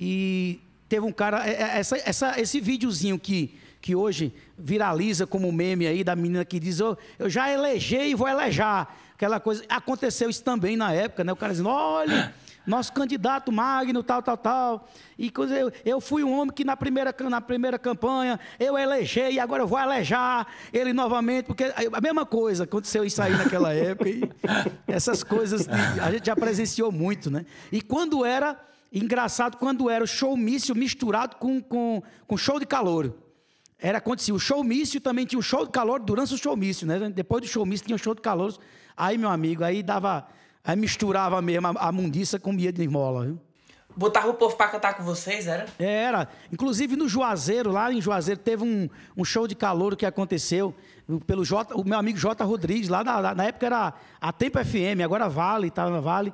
E teve um cara, é- é- essa, essa- esse videozinho que, que hoje viraliza como meme aí da menina que diz: "Eu- Eu já elegei e vou elejar. Aquela coisa. Aconteceu isso também na época, né? O cara dizendo: olha, nosso candidato Magno, tal, tal, tal. E coisa, eu, eu fui um homem que na primeira, na primeira campanha eu elegei e agora eu vou elejar ele novamente, porque a mesma coisa, aconteceu isso aí naquela época. Essas coisas de- a gente já presenciou muito, né? E quando era, engraçado, quando era o showmício misturado com, com, com show de calor. Era acontecia o showmício, também tinha o show de calor durante o showmício, né? Depois do showmício tinha o show de calor. Aí, meu amigo, aí dava, aí misturava mesmo a, a mundiça com milho de esmola, viu? Botava o povo pra cantar com vocês, era? Era. Inclusive no Juazeiro, lá em Juazeiro, teve um, um show de calor que aconteceu pelo J, o meu amigo J. Rodrigues, lá na, na época era a Tempo FM, agora Vale, estava na Vale.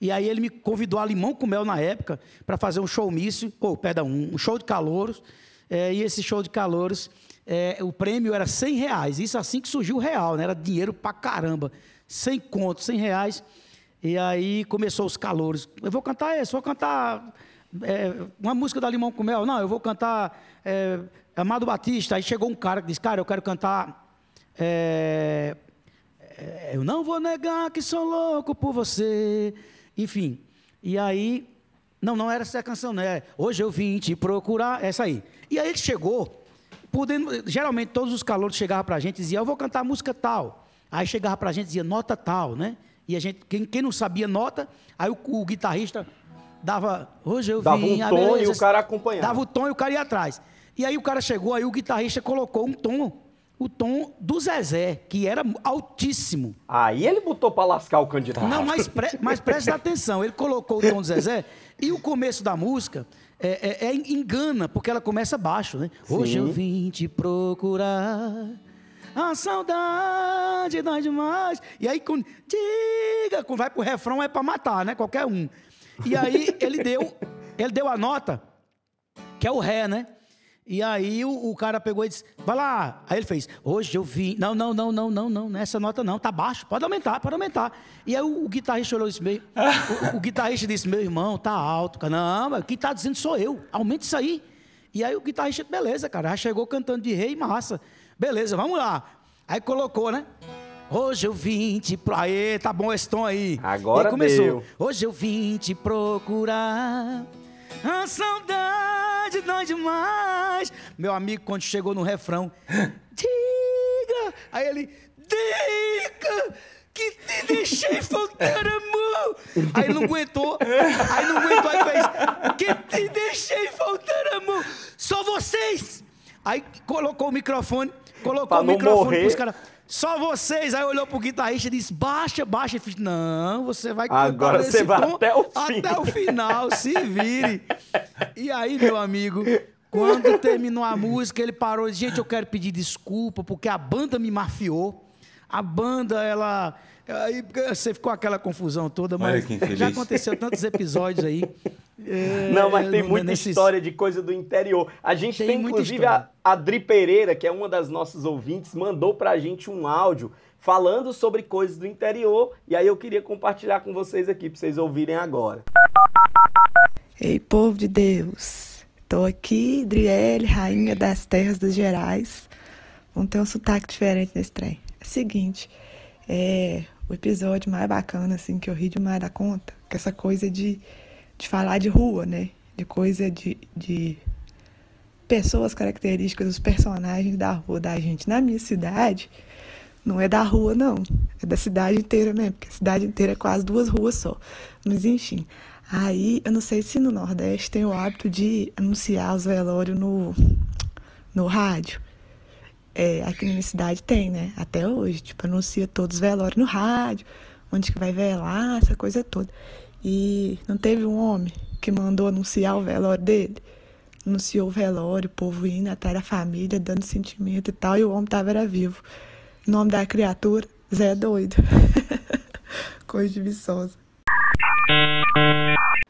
E aí ele me convidou a Limão com Mel na época para fazer um showmício, ou perdão, um, um show de calouros. É, e esse show de calouros, é, o prêmio era 100 reais. Isso assim que surgiu o real, né? Era dinheiro pra caramba. 100 contos, 100 reais. E aí começou os calouros. Eu vou cantar esse, vou cantar é, uma música da Limão com Mel. Não, eu vou cantar é, Amado Batista. Aí chegou um cara que disse, cara, eu quero cantar... é, é, eu não vou negar que sou louco por você. Enfim, e aí... Não, não era essa canção, não é. Hoje eu vim te procurar, essa aí. E aí ele chegou, podendo, geralmente todos os calouros chegavam pra gente e diziam, eu vou cantar a música tal. Aí chegava pra gente e dizia, nota tal, né? E a gente, quem, quem não sabia nota, aí o, o guitarrista dava, hoje eu Dava vim... um ah, tom beleza, e o cara acompanhava. Dava o tom e o cara ia atrás. E aí o cara chegou, aí o guitarrista colocou um tom, o tom do Zezé, que era altíssimo. Aí ele botou pra lascar o candidato. Não, mas, pre, mas presta atenção, ele colocou o tom do Zezé e o começo da música é, é- é engana, porque ela começa baixo, né? Hoje eu vim te procurar, a saudade dói demais. E aí, quando, diga, quando vai pro refrão é pra matar, né? Qualquer um. E aí ele deu, ele deu a nota, que é o ré, né? E aí o, o cara pegou e disse, vai lá. Aí ele fez, hoje eu vim. Não, não, não, não, não, não, nessa nota não, tá baixo, pode aumentar, pode aumentar. E aí o, o guitarrista olhou e disse, meu, o, o guitarrista disse, meu irmão, tá alto. Cara, não, mas quem tá dizendo sou eu, aumenta isso aí. E aí o guitarrista, beleza, cara, já chegou cantando de rei massa. Beleza, vamos lá. Aí colocou, né? Hoje eu vim te... Pro... Aê, tá bom esse tom aí. Agora e aí começou. deu. Hoje eu vim te procurar. A saudade dói demais. Meu amigo, quando chegou no refrão, diga. Aí ele, diga que te deixei faltar amor. Aí não aguentou, aí não aguentou, aí fez, que te deixei faltar amor. Só vocês. Aí colocou o microfone, colocou o microfone morrer. pros caras. Só vocês. Aí olhou pro guitarrista e disse: baixa, baixa. Fiz: Não, você vai cantar Agora você vai tom até o fim. Até o final, se vire. E aí, meu amigo, quando terminou a música, ele parou e disse: Gente, eu quero pedir desculpa porque a banda me mafiou. A banda, ela. Aí você ficou aquela confusão toda, Olha mas já aconteceu tantos episódios aí. É, Não, mas tem muita nesses- história de coisa do interior. A gente Tem tem, inclusive, a, história. a Dri Pereira, que é uma das nossas ouvintes, mandou pra gente um áudio falando sobre coisas do interior. E aí eu queria compartilhar com vocês aqui, pra vocês ouvirem agora. Ei, povo de Deus, tô aqui, Driele, rainha das terras dos Gerais. Vamos ter um sotaque diferente nesse trem. É o seguinte, é o episódio mais bacana, assim, que eu ri demais da conta, que essa coisa de, de falar de rua, né? De coisa de, de pessoas características dos personagens da rua da gente. Na minha cidade, não é da rua, não. É da cidade inteira mesmo, porque a cidade inteira é quase duas ruas só. Mas enfim. Aí, eu não sei se no Nordeste tem o hábito de anunciar os velórios no, no rádio. É, aqui na minha cidade tem, né? Até hoje. Tipo, anuncia todos os velórios no rádio, onde que vai velar, essa coisa toda. E não teve um homem que mandou anunciar o velório dele? Anunciou o velório, o povo indo atrás da família, dando sentimento e tal, e o homem tava era vivo. O nome da criatura, Zé Doido. Coisa de Viçosa.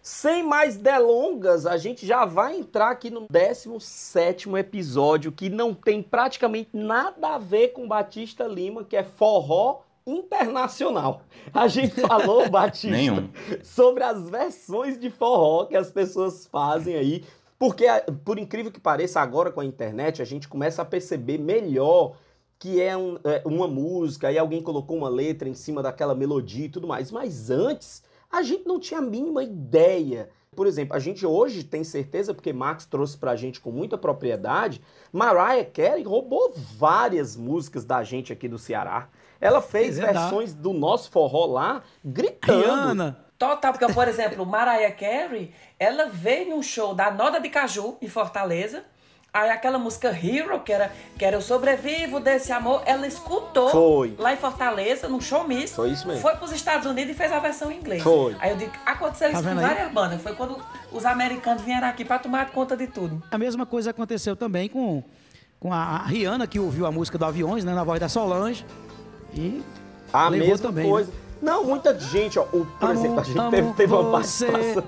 Sem mais delongas, a gente já vai entrar aqui no 17 episódio, que não tem praticamente nada a ver com Batista Lima, que é forró internacional. A gente falou, Batista, sobre as versões de forró que as pessoas fazem aí. Porque, por incrível que pareça, agora com a internet, a gente começa a perceber melhor que é, um- é uma música, aí alguém colocou uma letra em cima daquela melodia e tudo mais. Mas antes, a gente não tinha a mínima ideia. Por exemplo, a gente hoje tem certeza, porque Max trouxe pra gente com muita propriedade, Mariah Carey roubou várias músicas da gente aqui do Ceará. Ela fez É versões do nosso forró lá, gritando. Rihanna. Total, porque, por exemplo, Mariah Carey, ela veio num show da Noda de Caju, em Fortaleza. Aí aquela música Hero, que era, que era Eu Sobrevivo Desse Amor, ela escutou Foi. lá em Fortaleza, num show misto. Foi isso mesmo. Foi pros Estados Unidos e fez a versão em inglês. Foi. Aí eu digo, aconteceu Tá isso com vendo aí? várias bandas. Foi quando os americanos vieram aqui pra tomar conta de tudo. A mesma coisa aconteceu também com, com a Rihanna, que ouviu a música do Aviões, né, na voz da Solange. E A Levou mesma também, né? Não, muita gente, ó. o- por exemplo, a gente amo teve, teve uma participação.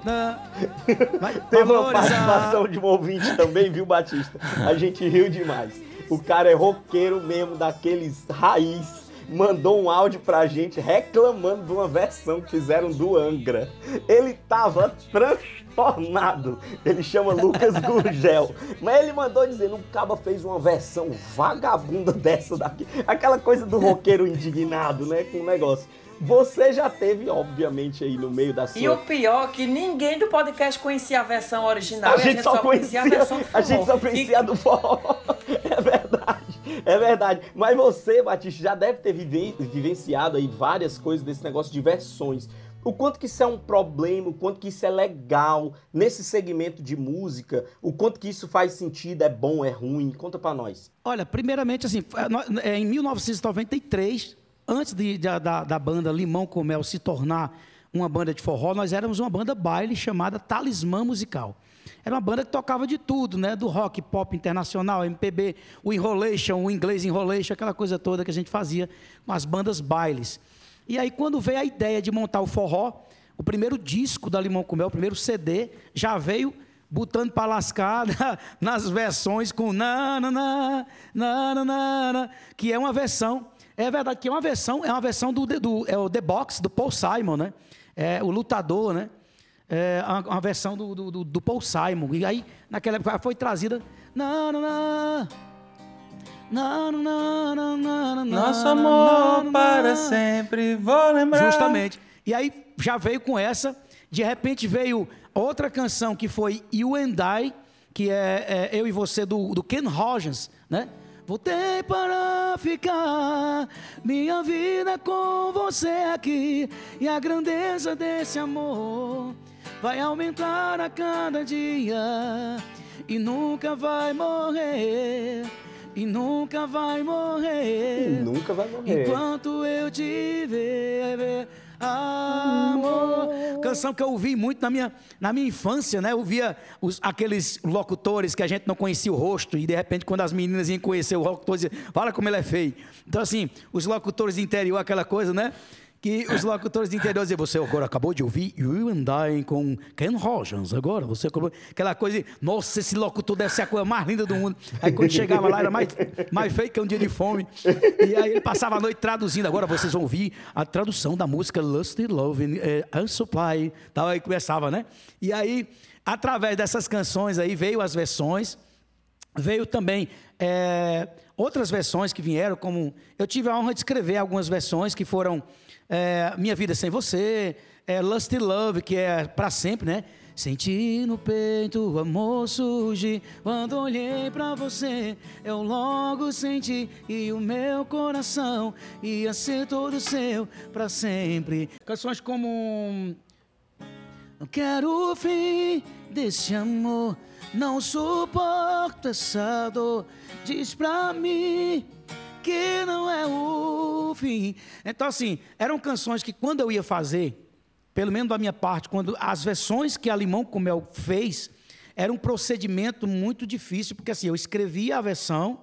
Vai Teve uma participação de um ouvinte também, viu, Batista? A gente riu demais. O cara é roqueiro mesmo, daqueles raiz. Mandou um áudio pra gente reclamando de uma versão que fizeram do Angra. Ele tava transtornado. Ele chama Lucas Gurgel. Mas ele mandou dizendo: o Caba fez uma versão vagabunda dessa daqui. Aquela coisa do roqueiro indignado, né? Com o negócio. Você já teve, obviamente, aí no meio da sua E o pior é que ninguém do podcast conhecia a versão original. a e gente, só conhecia, a versão do a gente forró. só E- conhecia a do forró. É verdade, é verdade. Mas você, Batista, já deve ter vive- vivenciado aí várias coisas desse negócio de versões. O quanto que isso é um problema, o quanto que isso é legal nesse segmento de música, o quanto que isso faz sentido, é bom, é ruim. Conta pra nós. Olha, primeiramente, assim, é, é, em 1993, antes de- da, da- da banda Limão com Mel se tornar uma banda de forró, nós éramos uma banda baile chamada Talismã Musical. Era uma banda que tocava de tudo, né? Do rock, pop internacional, MPB, o enrolation, o inglês enrolation, aquela coisa toda que a gente fazia com as bandas bailes. E aí, quando veio a ideia de montar o forró, o primeiro disco da Limão com Mel, o primeiro CD, já veio botando para lascar na- nas versões com na na na na na, na, que é uma versão, é verdade que é uma versão, é uma versão do, do é o The Box, do Paul Simon, né? É, o lutador, né? É uma, uma versão do, do, do, Paul Simon. E aí, naquela época, foi trazida. Nosso amor para sempre vou lembrar. Justamente. E aí já veio com essa. De repente veio outra canção que foi You and I, que é, é Eu e Você do, do Ken Rogers, né? Voltei para pra ficar. Minha vida com você aqui e a grandeza desse amor vai aumentar a cada dia e nunca vai morrer. E nunca vai morrer. Nunca vai morrer. Enquanto eu te ver, amor. Canção que eu ouvi muito na minha, na minha infância, né? Eu via os, aqueles locutores que a gente não conhecia o rosto, e de repente, quando as meninas iam conhecer o locutor, diziam, fala como ele é feio. Então, assim, os locutores de interior, aquela coisa, né? Que os locutores de interior diziam, você agora acabou de ouvir You and I com Ken Rogers, agora você acabou... Aquela coisa, nossa, esse locutor deve ser a coisa mais linda do mundo. Aí quando chegava lá era mais, mais feio que um dia de fome. E aí ele passava a noite traduzindo, agora vocês vão ouvir a tradução da música Lusty Love eh, and Supply. Tal, aí começava, né? E aí, através dessas canções aí, veio as versões, veio também... É, outras versões que vieram, como eu tive a honra de escrever algumas versões que foram é, Minha Vida Sem Você, é, Lust Love, que é para sempre, né? Senti no peito o amor surgir quando olhei para você. Eu logo senti e o meu coração ia ser todo seu para sempre. Canções como Não quero o fim desse amor, não suporto essa dor. Diz pra mim que não é o fim. Então, assim, eram canções que quando eu ia fazer, pelo menos da minha parte, quando as versões que a Limão com Mel fez, era um procedimento muito difícil, porque assim, eu escrevia a versão,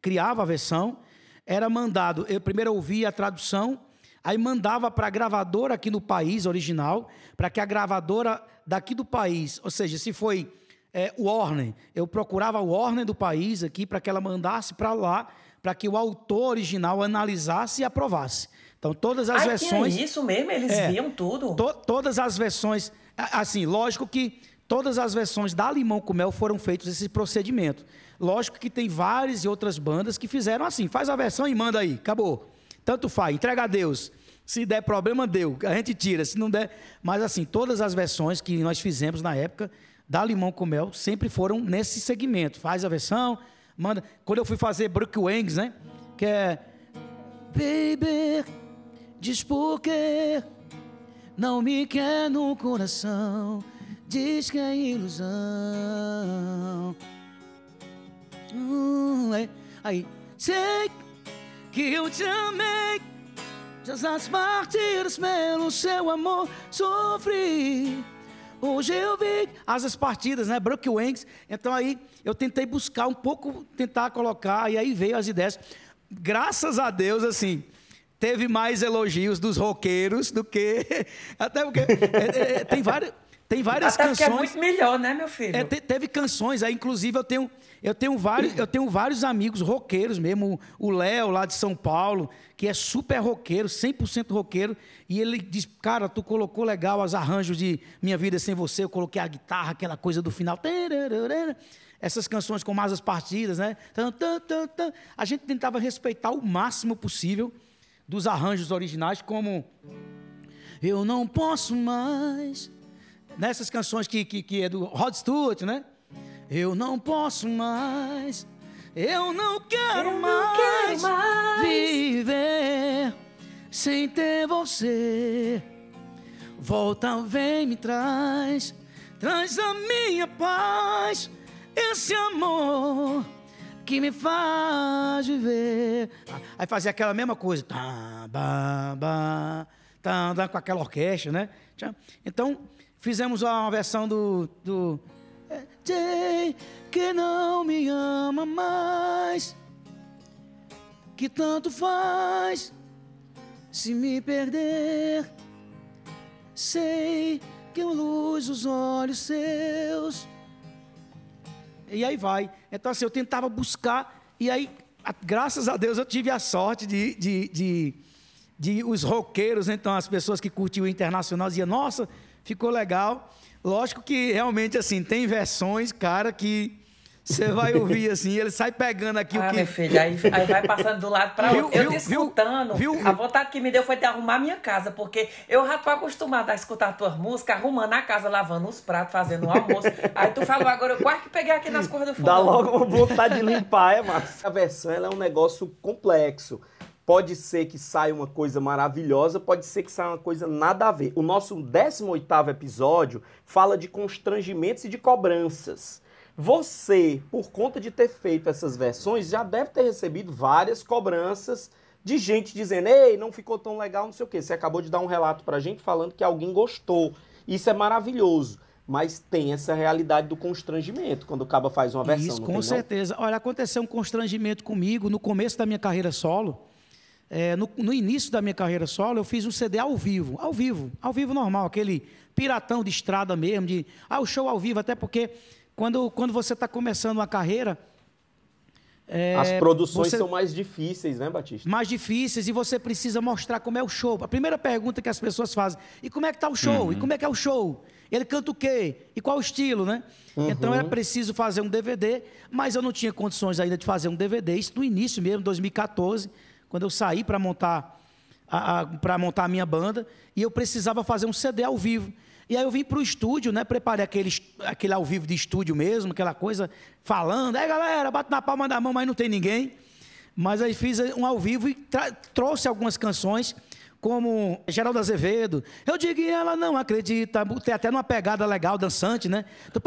criava a versão, era mandado, eu primeiro ouvia a tradução, aí mandava para a gravadora aqui no país original, para que a gravadora daqui do país, ou seja, se foi é, Warner, eu procurava o Warner do país aqui para que ela mandasse para lá, para que o autor original analisasse e aprovasse. Então, todas as Ai, versões. Tinha isso mesmo? Eles É. viam tudo? To- todas as versões. Assim, lógico que todas as versões da Limão com Mel foram feitos esse procedimento. Lógico que tem várias e outras bandas que fizeram assim: faz a versão e manda aí, acabou. Tanto faz, entrega a Deus. Se der problema, deu. A gente tira. Se não der. Mas assim, todas as versões que nós fizemos na época da Limão com Mel sempre foram nesse segmento. Faz a versão, manda. Quando eu fui fazer Brook Wangs, né? Que é. Baby, diz por quê não me quer no coração. Diz que é ilusão. Hum, é. Aí, sei que eu te amei. Já as partidas pelo seu amor sofri. Hoje eu vi as partidas, né? Brook Wings. Então aí eu tentei buscar um pouco, tentar colocar, e aí veio as ideias. Graças a Deus, assim, teve mais elogios dos roqueiros do que. Até porque é, é, tem várias. Tem várias Até porque é canções. muito melhor, né, meu filho? É, te- teve canções, aí inclusive eu tenho, eu tenho vários, eu tenho vários amigos roqueiros mesmo, o Léo lá de São Paulo, que é super roqueiro, 100% roqueiro, e ele diz: "Cara, tu colocou legal os arranjos de Minha Vida Sem Você, eu coloquei a guitarra, aquela coisa do final, essas canções com asas partidas, né? A gente tentava respeitar o máximo possível dos arranjos originais, como Eu não posso mais nessas canções que, que, que é do Rod Stewart, né? Eu não posso mais, eu não quero, Eu não mais, quero mais. viver sem ter você. Volta, vem, me traz, traz a minha paz, esse amor que me faz viver. Aí fazia aquela mesma coisa, tá, ba, ba, tá, com aquela orquestra, né? Então, fizemos uma versão do, do é, Jay, que não me ama mais, que tanto faz se me perder. Sei que eu luz os olhos seus. E aí vai. Então, assim, eu tentava buscar, e aí, a- graças a Deus, eu tive a sorte de, de, de, de os roqueiros, então, as pessoas que curtiam o internacional diziam, nossa, ficou legal. Lógico que realmente, assim, tem versões, cara, que Você vai ouvir assim, ele sai pegando aqui ah, o que. meu filho, aí, aí vai passando do lado pra Viu, outro. Eu viu, escutando, viu? a vontade que me deu foi de arrumar minha casa, porque eu já tô acostumada a escutar tuas músicas, arrumando a casa, lavando os pratos, fazendo o almoço. aí tu falou agora, eu quase que peguei aqui nas coisas do fogão. Dá logo uma vontade de limpar, é, Marcos? A versão ela é um negócio complexo. Pode ser que saia uma coisa maravilhosa, pode ser que saia uma coisa nada a ver. O nosso 18º episódio fala de constrangimentos e de cobranças. Você, por conta de ter feito essas versões, já deve ter recebido várias cobranças de gente dizendo: "Ei, não ficou tão legal, não sei o quê". Você acabou de dar um relato pra gente falando que alguém gostou. Isso é maravilhoso, mas tem essa realidade do constrangimento quando o caba faz uma versão, Isso, com certeza. Olha, aconteceu um constrangimento comigo no começo da minha carreira solo. É, no, no início da minha carreira solo, eu fiz um CD ao vivo, ao vivo, ao vivo normal, aquele piratão de estrada mesmo, de ah, o show ao vivo, até porque quando, quando você está começando uma carreira. é, As produções você- são mais difíceis, né, Batista? mais difíceis e você precisa mostrar como é o show. A primeira pergunta que as pessoas fazem: e como é que tá o show? Uhum. E como é que é o show? Ele canta o quê? E qual o estilo, né? Uhum. Então era preciso fazer um DVD, mas eu não tinha condições ainda de fazer um DVD. Isso no início mesmo, 2014, quando eu saí para montar para montar a minha banda e eu precisava fazer um CD ao vivo. E aí eu vim para o estúdio, né? Preparei aquele, aquele ao vivo de estúdio mesmo, aquela coisa falando, aí galera, bate na palma da mão, mas não tem ninguém. Mas aí fiz um ao vivo e trouxe algumas canções, como Geraldo Azevedo. Eu digo e ela não acredita. Tem até uma pegada legal, dançante, né? Do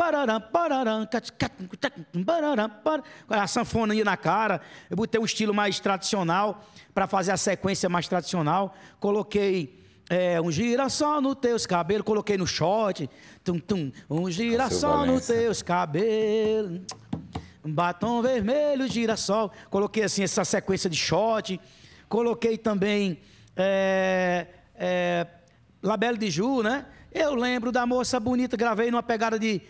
A sanfona ia na cara. Eu botei um estilo mais tradicional para fazer a sequência mais tradicional. Coloquei é, um girassol nos teus cabelos, coloquei no short. Tum, tum, um girassol nos teus cabelos. Um batom vermelho, girassol. Coloquei assim essa sequência de shot. Coloquei também é, é, Labelle de Ju, né? Eu lembro da moça bonita, gravei numa pegada de.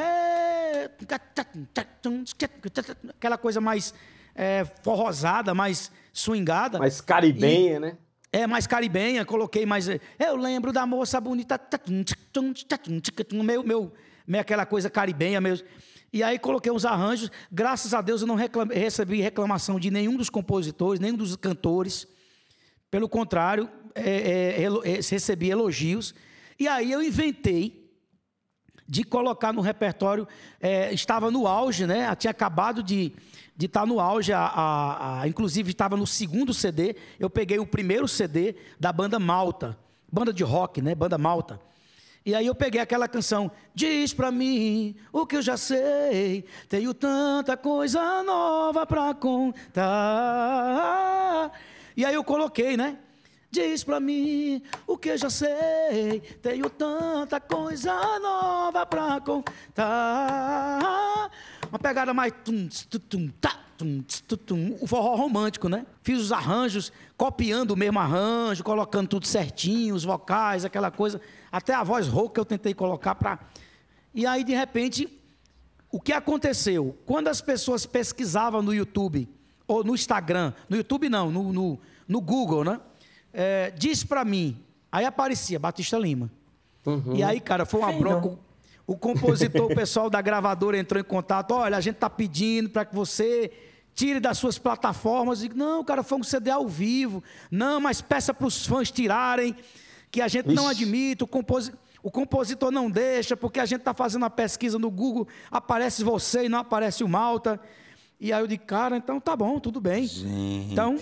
É, aquela coisa mais é, forrosada, mais swingada. Mais caribenha, né? É, mais caribenha, coloquei mais. Eu lembro da moça bonita. Meu, meu, meio aquela coisa caribenha mesmo. E aí coloquei uns arranjos. Graças a Deus eu não reclam- recebi reclamação de nenhum dos compositores, nenhum dos cantores. Pelo contrário, é, é, é, recebi elogios. E aí eu inventei de colocar no repertório. é, estava no auge, né? Tinha acabado de de estar no auge, a, a- a- inclusive estava no segundo CD. Eu peguei o primeiro CD da banda Malta, banda de rock, né? Banda Malta. E aí eu peguei aquela canção, diz pra mim o que eu já sei, tenho tanta coisa nova pra contar. E aí eu coloquei, né? Diz pra mim o que já sei, tenho tanta coisa nova pra contar. Uma pegada mais tum, tum, tá, tum, tum, o forró romântico, né? Fiz os arranjos, copiando o mesmo arranjo, colocando tudo certinho, os vocais, aquela coisa, até a voz rouca eu tentei colocar pra. E aí de repente o que aconteceu? Quando as pessoas pesquisavam no YouTube, ou no Instagram, no YouTube não, no, no, no Google, né? É, diz pra mim, aí aparecia Batista Lima. E aí, cara, foi uma bronca. O compositor, o pessoal da gravadora entrou em contato. Olha, a gente tá pedindo para que você tire das suas plataformas. Digo, não, cara, foi um CD ao vivo. Não, mas peça para os fãs tirarem, que a gente não Ixi. admite. O, composi- o compositor não deixa, porque a gente está fazendo uma pesquisa no Google, aparece você e não aparece o Malta. E aí eu digo, cara, então tá bom, tudo bem. Gente. Então,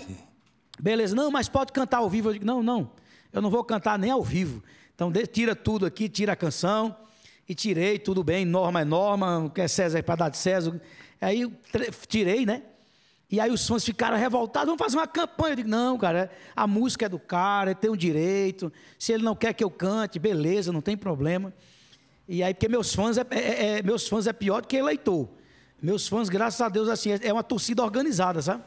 beleza, não, mas pode cantar ao vivo. Eu digo, não, não, eu não vou cantar nem ao vivo. Então, tira tudo aqui, tira a canção. E tirei, tudo bem, norma é norma, o que é César é para dar de César. Aí tirei, né? E aí os fãs ficaram revoltados, vamos fazer uma campanha. Eu digo, não, cara, a música é do cara, ele tem o direito. Se ele não quer que eu cante, beleza, não tem problema. E aí, porque meus fãs é, é- é- meus fãs é pior do que eleitor. Meus fãs, graças a Deus, assim, é uma torcida organizada, sabe?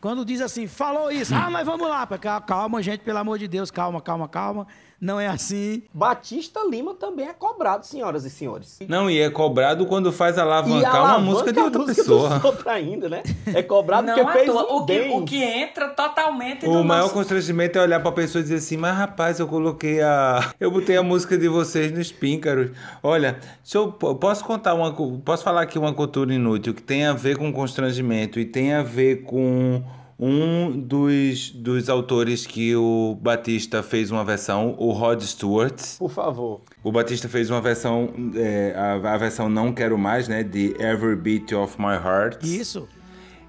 Quando diz assim, falou isso, ah, mas vamos lá, calma, gente, pelo amor de Deus, calma, calma, calma. Não é assim. Batista Lima também é cobrado, senhoras e senhores. Não, e é cobrado quando faz alavancar uma alavanca música de a outra música pessoa. ainda, né? É cobrado Não porque fez um O que, bem. o que entra totalmente O no maior nosso... constrangimento é olhar pra pessoa e dizer assim, mas rapaz, eu coloquei a. Eu botei a música de vocês nos píncaros. Olha, se eu po- posso contar uma. Posso falar aqui uma cultura inútil que tem a ver com constrangimento e tem a ver com um dos, dos autores que o Batista fez uma versão, o Rod Stewart. Por favor. O Batista fez uma versão, é, a, a versão Não Quero Mais, né? De Every Beat of My Heart. Isso.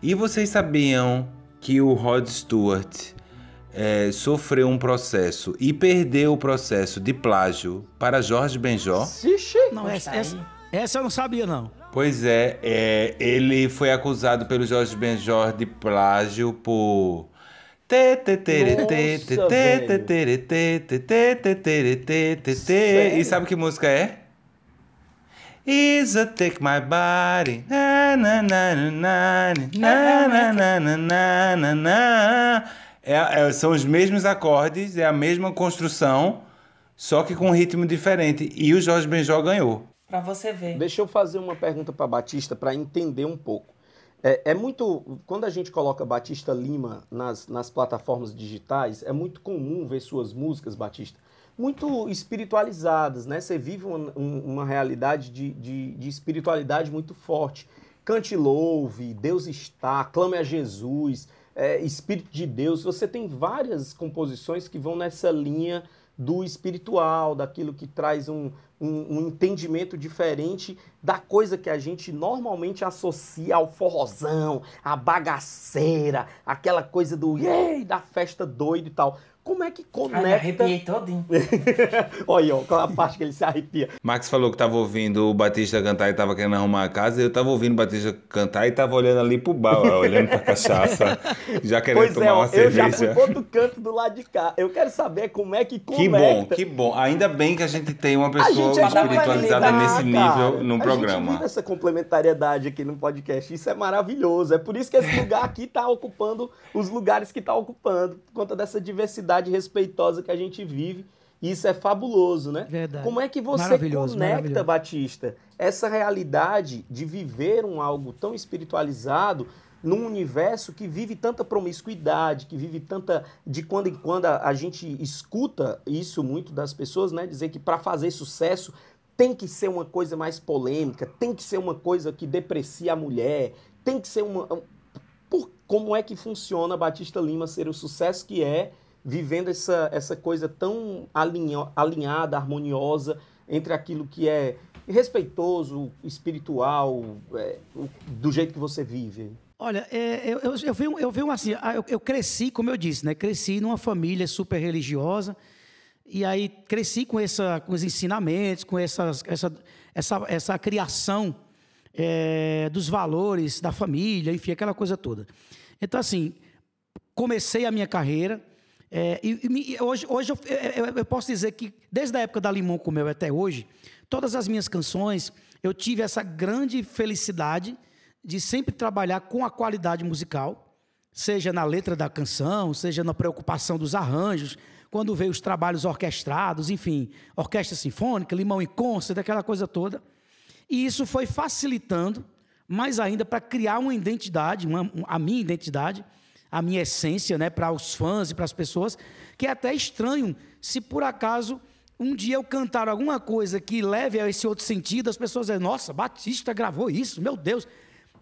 E vocês sabiam que o Rod Stewart é, sofreu um processo e perdeu o processo de plágio para Jorge Benjó? Xixi. Não, essa, essa, essa eu não sabia, não. Pois é, é, ele foi acusado pelo Jorge Benjor de plágio por nossa, e sabe que música é? Isa take my body. Na, na, na, na, na, na, na, na, É, são os mesmos acordes, é a mesma construção, só que com um ritmo diferente. E o Jorge Benjó ganhou. Pra você ver. Deixa eu fazer uma pergunta para Batista para entender um pouco. É, é muito. Quando a gente coloca Batista Lima nas, nas plataformas digitais, é muito comum ver suas músicas, Batista, muito espiritualizadas, né? Você vive uma, um- uma realidade de, de, de espiritualidade muito forte. Cante louve, Deus está, clame a Jesus, é, Espírito de Deus. Você tem várias composições que vão nessa linha do espiritual, daquilo que traz um, um, um entendimento diferente da coisa que a gente normalmente associa ao forrozão, à bagaceira, aquela coisa do yay, da festa doida e tal. Como é que Ai, me conecta? arrepiei todinho. Olha, ó, qual é a parte que ele se arrepia? Max falou que tava ouvindo o Batista cantar e tava querendo arrumar a casa. Eu tava ouvindo o Batista cantar e tava olhando ali pro bar, ó, olhando pra cachaça, já querendo Pois tomar é, uma eu já fui cerveja. pro outro canto do lado de cá. Eu quero saber como é que Que conecta. bom, que bom. Ainda bem que a gente tem uma pessoa gente é espiritualizada nesse nível cara. no A gente programa. vive essa complementariedade aqui no podcast. Isso é maravilhoso. É por isso que esse lugar aqui tá ocupando os lugares que tá ocupando, por conta dessa diversidade respeitosa que a gente vive. E isso é fabuloso, né? Verdade. Como é que você conecta. Batista, essa realidade de viver um algo tão espiritualizado num universo que vive tanta promiscuidade, que vive tanta. De quando em quando a, a gente escuta isso muito das pessoas, né? Dizer que para fazer sucesso tem que ser uma coisa mais polêmica, tem que ser uma coisa que deprecia a mulher, tem que ser uma. Por, como é que funciona Batista Lima ser o sucesso que é, vivendo essa, essa coisa tão alinho- alinhada, harmoniosa entre aquilo que é respeitoso, espiritual, é, do jeito que você vive? Olha, é, eu, eu, eu, venho, eu assim, ah, eu, eu cresci, como eu disse, né? Cresci numa família super religiosa. E aí cresci com, essa, com os ensinamentos, com essas, essa, essa, essa criação é, dos valores da família, enfim, aquela coisa toda. Então, assim, comecei a minha carreira. É, e, e hoje, hoje eu, eu- eu posso dizer que, desde a época da Limão com Mel até hoje, todas as minhas canções, eu tive essa grande felicidade de sempre trabalhar com a qualidade musical, seja na letra da canção, seja na preocupação dos arranjos, quando veio os trabalhos orquestrados, enfim, orquestra sinfônica, limão e concert, aquela coisa toda. E isso foi facilitando mais ainda para criar uma identidade, uma- um- a minha identidade, a minha essência, né, para os fãs e para as pessoas, que é até estranho se por acaso um dia eu cantar alguma coisa que leve a esse outro sentido, as pessoas dizem, nossa, Batista gravou isso, meu Deus,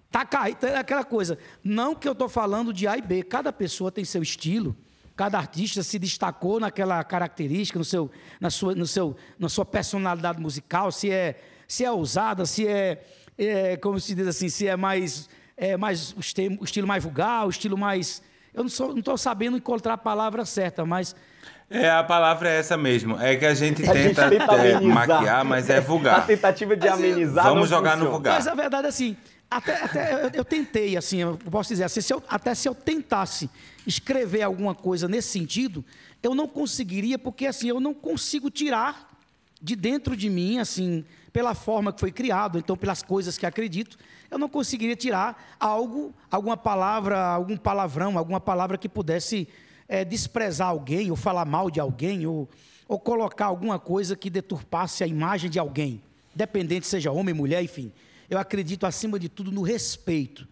tá caído, é aquela coisa. Não que eu estou falando de A e B, cada pessoa tem seu estilo, cada artista se destacou naquela característica, no seu, na, sua, no seu, na sua personalidade musical, se é, se é ousada, se é, é, como se diz assim, se é mais, é mais o, estilo, o estilo mais vulgar, o estilo mais... Eu não estou sabendo encontrar a palavra certa, mas É, a palavra é essa mesmo. É que a gente A gente tenta, tenta é, maquiar, mas é A vulgar. tentativa de amenizar Vamos não jogar no funciona. vulgar. Mas a verdade é assim, até, até eu, eu tentei, assim, eu posso dizer assim, se eu- até se eu tentasse escrever alguma coisa nesse sentido, eu não conseguiria, porque assim, eu não consigo tirar de dentro de mim, assim, pela forma que foi criado, então pelas coisas que acredito, eu não conseguiria tirar algo, alguma palavra, algum palavrão, alguma palavra que pudesse eh, desprezar alguém, ou falar mal de alguém, ou, ou colocar alguma coisa que deturpasse a imagem de alguém, independente seja homem, mulher, enfim. Eu acredito, acima de tudo, no respeito.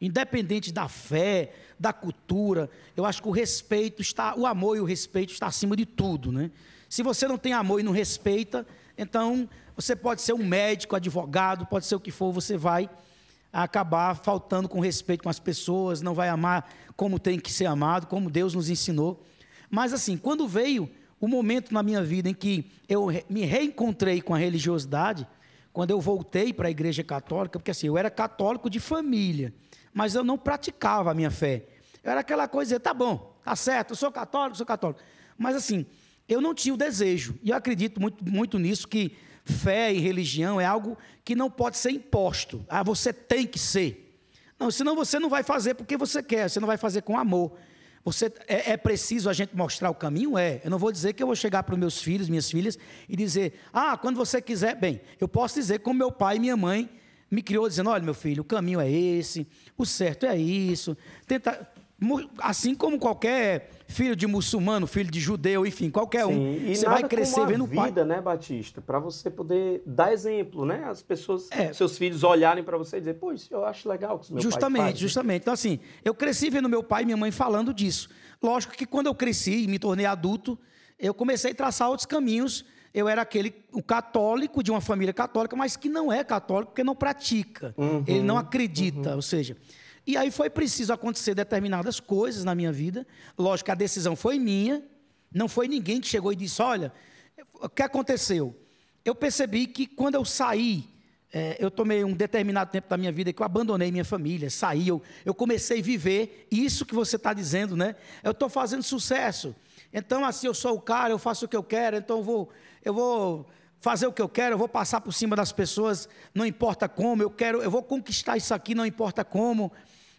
Independente da fé, da cultura, eu acho que o respeito está, o amor e o respeito está acima de tudo, né? Se você não tem amor e não respeita, então você pode ser um médico, advogado, pode ser o que for, você vai acabar faltando com respeito com as pessoas, não vai amar como tem que ser amado, como Deus nos ensinou. Mas assim, quando veio o momento na minha vida em que eu me reencontrei com a religiosidade, quando eu voltei para a igreja católica, porque assim, eu era católico de família, mas eu não praticava a minha fé. Eu era aquela coisa, tá bom, tá certo, eu sou católico, sou católico. Mas assim, eu não tinha o desejo. E eu acredito muito, muito nisso que fé e religião é algo que não pode ser imposto. Ah, você tem que ser. Não, senão você não vai fazer porque você quer, você não vai fazer com amor. Você, é, é, preciso a gente mostrar o caminho? É. Eu não vou dizer que eu vou chegar para os meus filhos, minhas filhas, e dizer, ah, quando você quiser. Bem, eu posso dizer como meu pai e minha mãe me criou, dizendo: olha, meu filho, o caminho é esse, o certo é isso. Tenta, assim como qualquer filho de muçulmano, filho de judeu, enfim, qualquer Sim, um, e você vai crescer vendo o pai. vida, né, Batista, para você poder dar exemplo, né? As pessoas, é. seus filhos olharem para você e dizer, pô, isso eu acho legal que meu justamente, pai faz. Justamente, Então assim, eu cresci vendo meu pai e minha mãe falando disso. Lógico que quando eu cresci e me tornei adulto, eu comecei a traçar outros caminhos. Eu era aquele o católico de uma família católica, mas que não é católico porque não pratica. Uhum, ele não acredita, uhum. ou seja, e aí foi preciso acontecer determinadas coisas na minha vida. Lógico a decisão foi minha, não foi ninguém que chegou e disse: Olha, o que aconteceu? Eu percebi que quando eu saí, é, eu tomei um determinado tempo da minha vida que eu abandonei minha família, saí, eu, eu comecei a viver isso que você está dizendo, né? Eu estou fazendo sucesso. Então, assim, eu sou o cara, eu faço o que eu quero, então eu vou, eu vou fazer o que eu quero, eu vou passar por cima das pessoas, não importa como, eu quero, eu vou conquistar isso aqui, não importa como.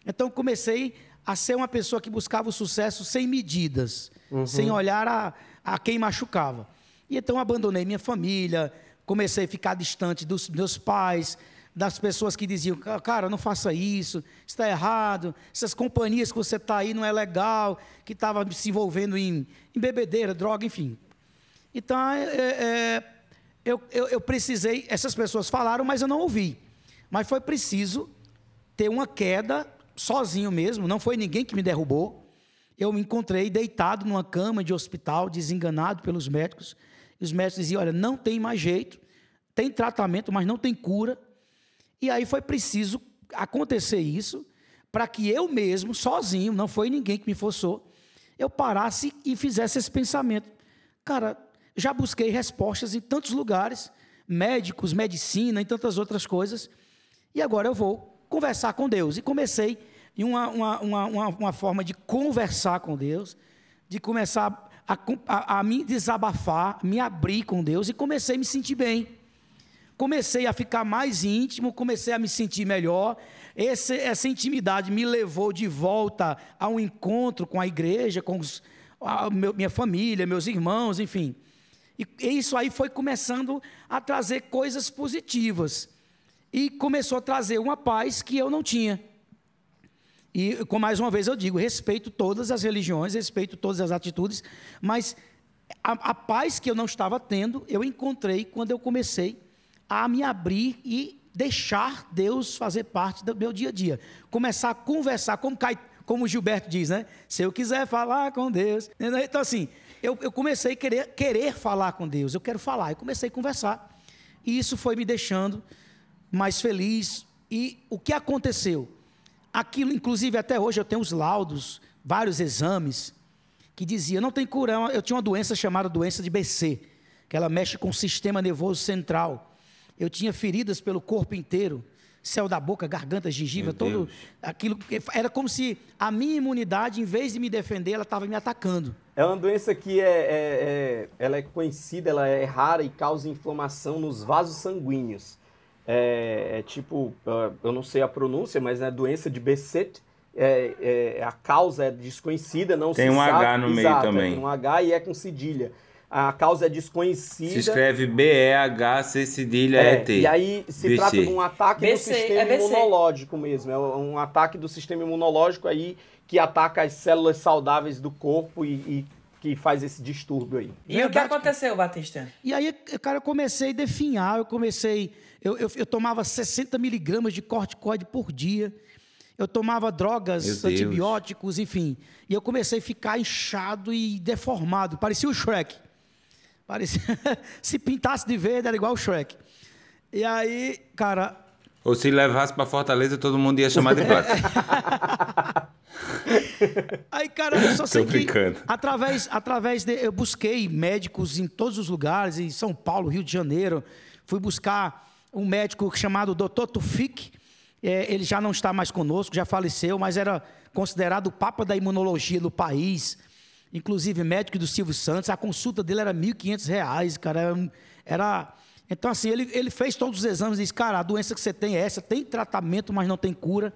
Então comecei a ser uma pessoa que buscava o sucesso sem medidas, uhum. sem olhar a, a quem machucava. E então abandonei minha família, comecei a ficar distante dos meus pais, das pessoas que diziam, cara, não faça isso, está errado, essas companhias que você está aí não é legal, que estava se envolvendo em, em, bebedeira, droga, enfim. Então, é, é, eu, eu, eu precisei, essas pessoas falaram, mas eu não ouvi. Mas foi preciso ter uma queda sozinho mesmo, não foi ninguém que me derrubou. Eu me encontrei deitado numa cama de hospital, desenganado pelos médicos. E os médicos diziam: olha, não tem mais jeito, tem tratamento, mas não tem cura. E aí foi preciso acontecer isso para que eu mesmo, sozinho, não foi ninguém que me forçou, eu parasse e fizesse esse pensamento. Cara, já busquei respostas em tantos lugares, médicos, medicina, e tantas outras coisas, e agora eu vou conversar com Deus. E comecei em uma, uma, uma, uma, forma de conversar com Deus, de começar a, a, a me desabafar, me abrir com Deus, e comecei a me sentir bem. Comecei a ficar mais íntimo, comecei a me sentir melhor. Esse, essa intimidade me levou de volta a um encontro com a igreja, com os, a meu, minha família, meus irmãos, enfim. E, e isso aí foi começando a trazer coisas positivas e começou a trazer uma paz que eu não tinha. E, com mais uma vez eu digo, respeito todas as religiões, respeito todas as atitudes, mas a, a, paz que eu não estava tendo, eu encontrei quando eu comecei a me abrir e deixar Deus fazer parte do meu dia a dia. Começar a conversar, como, cai, como Gilberto diz, né? Se eu quiser falar com Deus. Então, assim, eu, eu comecei a querer, querer falar com Deus, eu quero falar. Eu comecei a conversar. E isso foi me deixando mais feliz. E o que aconteceu? Aquilo, inclusive, até hoje eu tenho os laudos, vários exames, que dizia não tem cura. Eu tinha uma doença chamada doença de BC, que ela mexe com o sistema nervoso central. Eu tinha feridas pelo corpo inteiro, céu da boca, garganta, gengiva, Meu todo Deus. aquilo. Era como se a minha imunidade, em vez de me defender, ela estava me atacando. É uma doença que é, é, é, ela é conhecida, ela é rara e causa inflamação nos vasos sanguíneos é, é tipo, eu não sei a pronúncia, mas é doença de Besset. É, é, a causa é desconhecida, não tem se um sabe. H no meio Exato, também. Tem um H e é com cedilha. A causa é desconhecida. Se escreve B-E-H-C cedilha é, E-T. E aí se BC. trata de um ataque BC, do sistema é imunológico mesmo. É um ataque do sistema imunológico aí que ataca as células saudáveis do corpo e, e que faz esse distúrbio aí. E o que aconteceu, Batista? E aí, cara, eu comecei a definhar, eu comecei. Eu, eu, eu tomava 60 miligramas de corticoide por dia. Eu tomava drogas, antibióticos, enfim. E eu comecei a ficar inchado e deformado. Parecia o Shrek. Parecia... se pintasse de verde, era igual o Shrek. E aí, cara. Ou se levasse para Fortaleza, todo mundo ia chamar de placa. Aí, cara, eu só sei que através, através de, eu busquei médicos em todos os lugares, em São Paulo, Rio de Janeiro. Fui buscar um médico chamado Dr. Tufik. É, ele já não está mais conosco, já faleceu, mas era considerado o papa da imunologia do país. Inclusive médico do Silvio Santos. A consulta dele era R$ 1.500, cara. Era, era então, assim, ele, ele fez todos os exames e disse: Cara, a doença que você tem é essa, tem tratamento, mas não tem cura.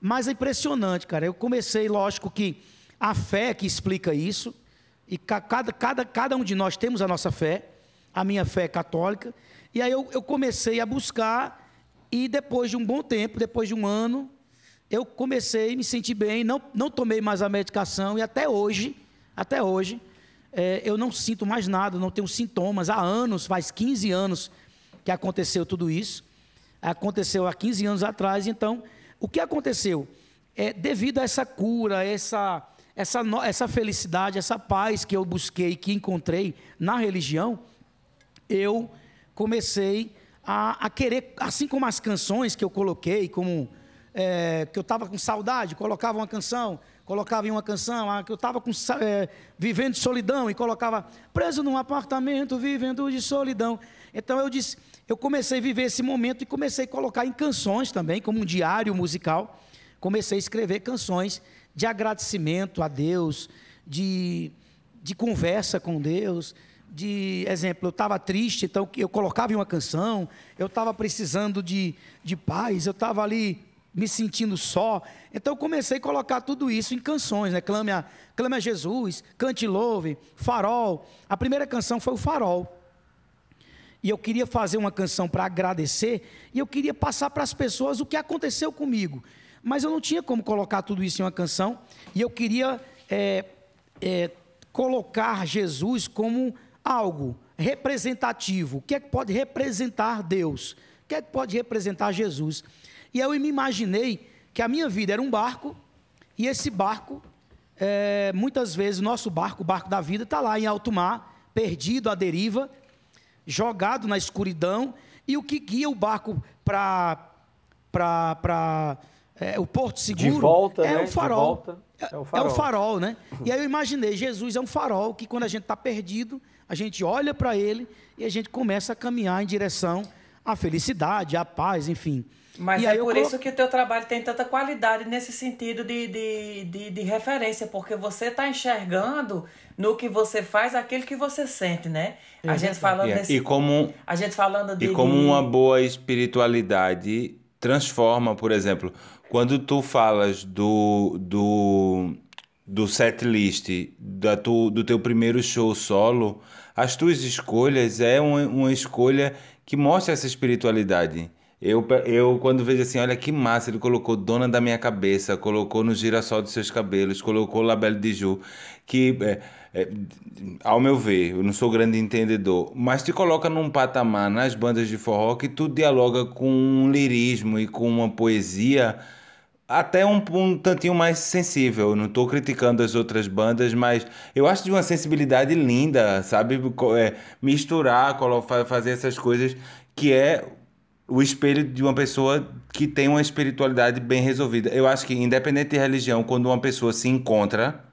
Mas é impressionante, cara. Eu comecei, lógico que a fé que explica isso, e cada, cada, cada um de nós temos a nossa fé, a minha fé é católica, e aí eu, eu comecei a buscar, e depois de um bom tempo, depois de um ano, eu comecei a me sentir bem, não, não tomei mais a medicação, e até hoje, até hoje, é, eu não sinto mais nada, não tenho sintomas. Há anos, faz 15 anos que aconteceu tudo isso. Aconteceu há 15 anos atrás, então o que aconteceu? É, devido a essa cura, essa, essa, essa felicidade, essa paz que eu busquei, que encontrei na religião, eu comecei a, a querer, assim como as canções que eu coloquei, como é, que eu estava com saudade, colocava uma canção, colocava em uma canção, ah, que eu estava é, vivendo de solidão e colocava preso num apartamento, vivendo de solidão. Então eu disse, eu comecei a viver esse momento e comecei a colocar em canções também, como um diário musical. Comecei a escrever canções de agradecimento a Deus, de, de conversa com Deus. De exemplo, eu estava triste, então eu colocava em uma canção, eu estava precisando de, de paz, eu estava ali me sentindo só. Então comecei a colocar tudo isso em canções, né? Clame a, Clame a Jesus, Cante Louve, Farol. A primeira canção foi o Farol e eu queria fazer uma canção para agradecer, e eu queria passar para as pessoas o que aconteceu comigo. Mas eu não tinha como colocar tudo isso em uma canção, e eu queria é, é, colocar Jesus como algo representativo. O que é que pode representar Deus? O que é que pode representar Jesus? E eu me imaginei que a minha vida era um barco, e esse barco, é, muitas vezes, nosso barco, o barco da vida, está lá em alto mar, perdido à deriva, jogado na escuridão, e o que guia o barco para é, o porto seguro volta, é, né? o farol. É o farol. É o farol, né? E aí eu imaginei, Jesus é um farol que quando a gente está perdido, a gente olha para ele e a gente começa a caminhar em direção à felicidade, à paz, enfim. Mas e é por isso que o teu trabalho tem tanta qualidade nesse sentido de, de, de, de referência, porque você está enxergando no que você faz aquilo que você sente, né? A é gente falando yeah. e como a gente falando de e como uma boa espiritualidade transforma, por exemplo, quando tu falas do do do set list da tu, do teu primeiro show solo, as tuas escolhas é uma, uma escolha que mostra essa espiritualidade. Eu, eu, quando vejo assim, olha que massa, ele colocou Dona da Minha Cabeça, colocou no Girassol dos Seus Cabelos, colocou Labelle de Ju, que, é, é, ao meu ver, eu não sou grande entendedor, mas te coloca num patamar nas bandas de forró que tu dialoga com um lirismo e com uma poesia até um, um tantinho mais sensível. Não estou criticando as outras bandas, mas eu acho de uma sensibilidade linda, sabe? É, misturar, fazer essas coisas que é o espelho de uma pessoa que tem uma espiritualidade bem resolvida. Eu acho que, independente de religião, quando uma pessoa se encontra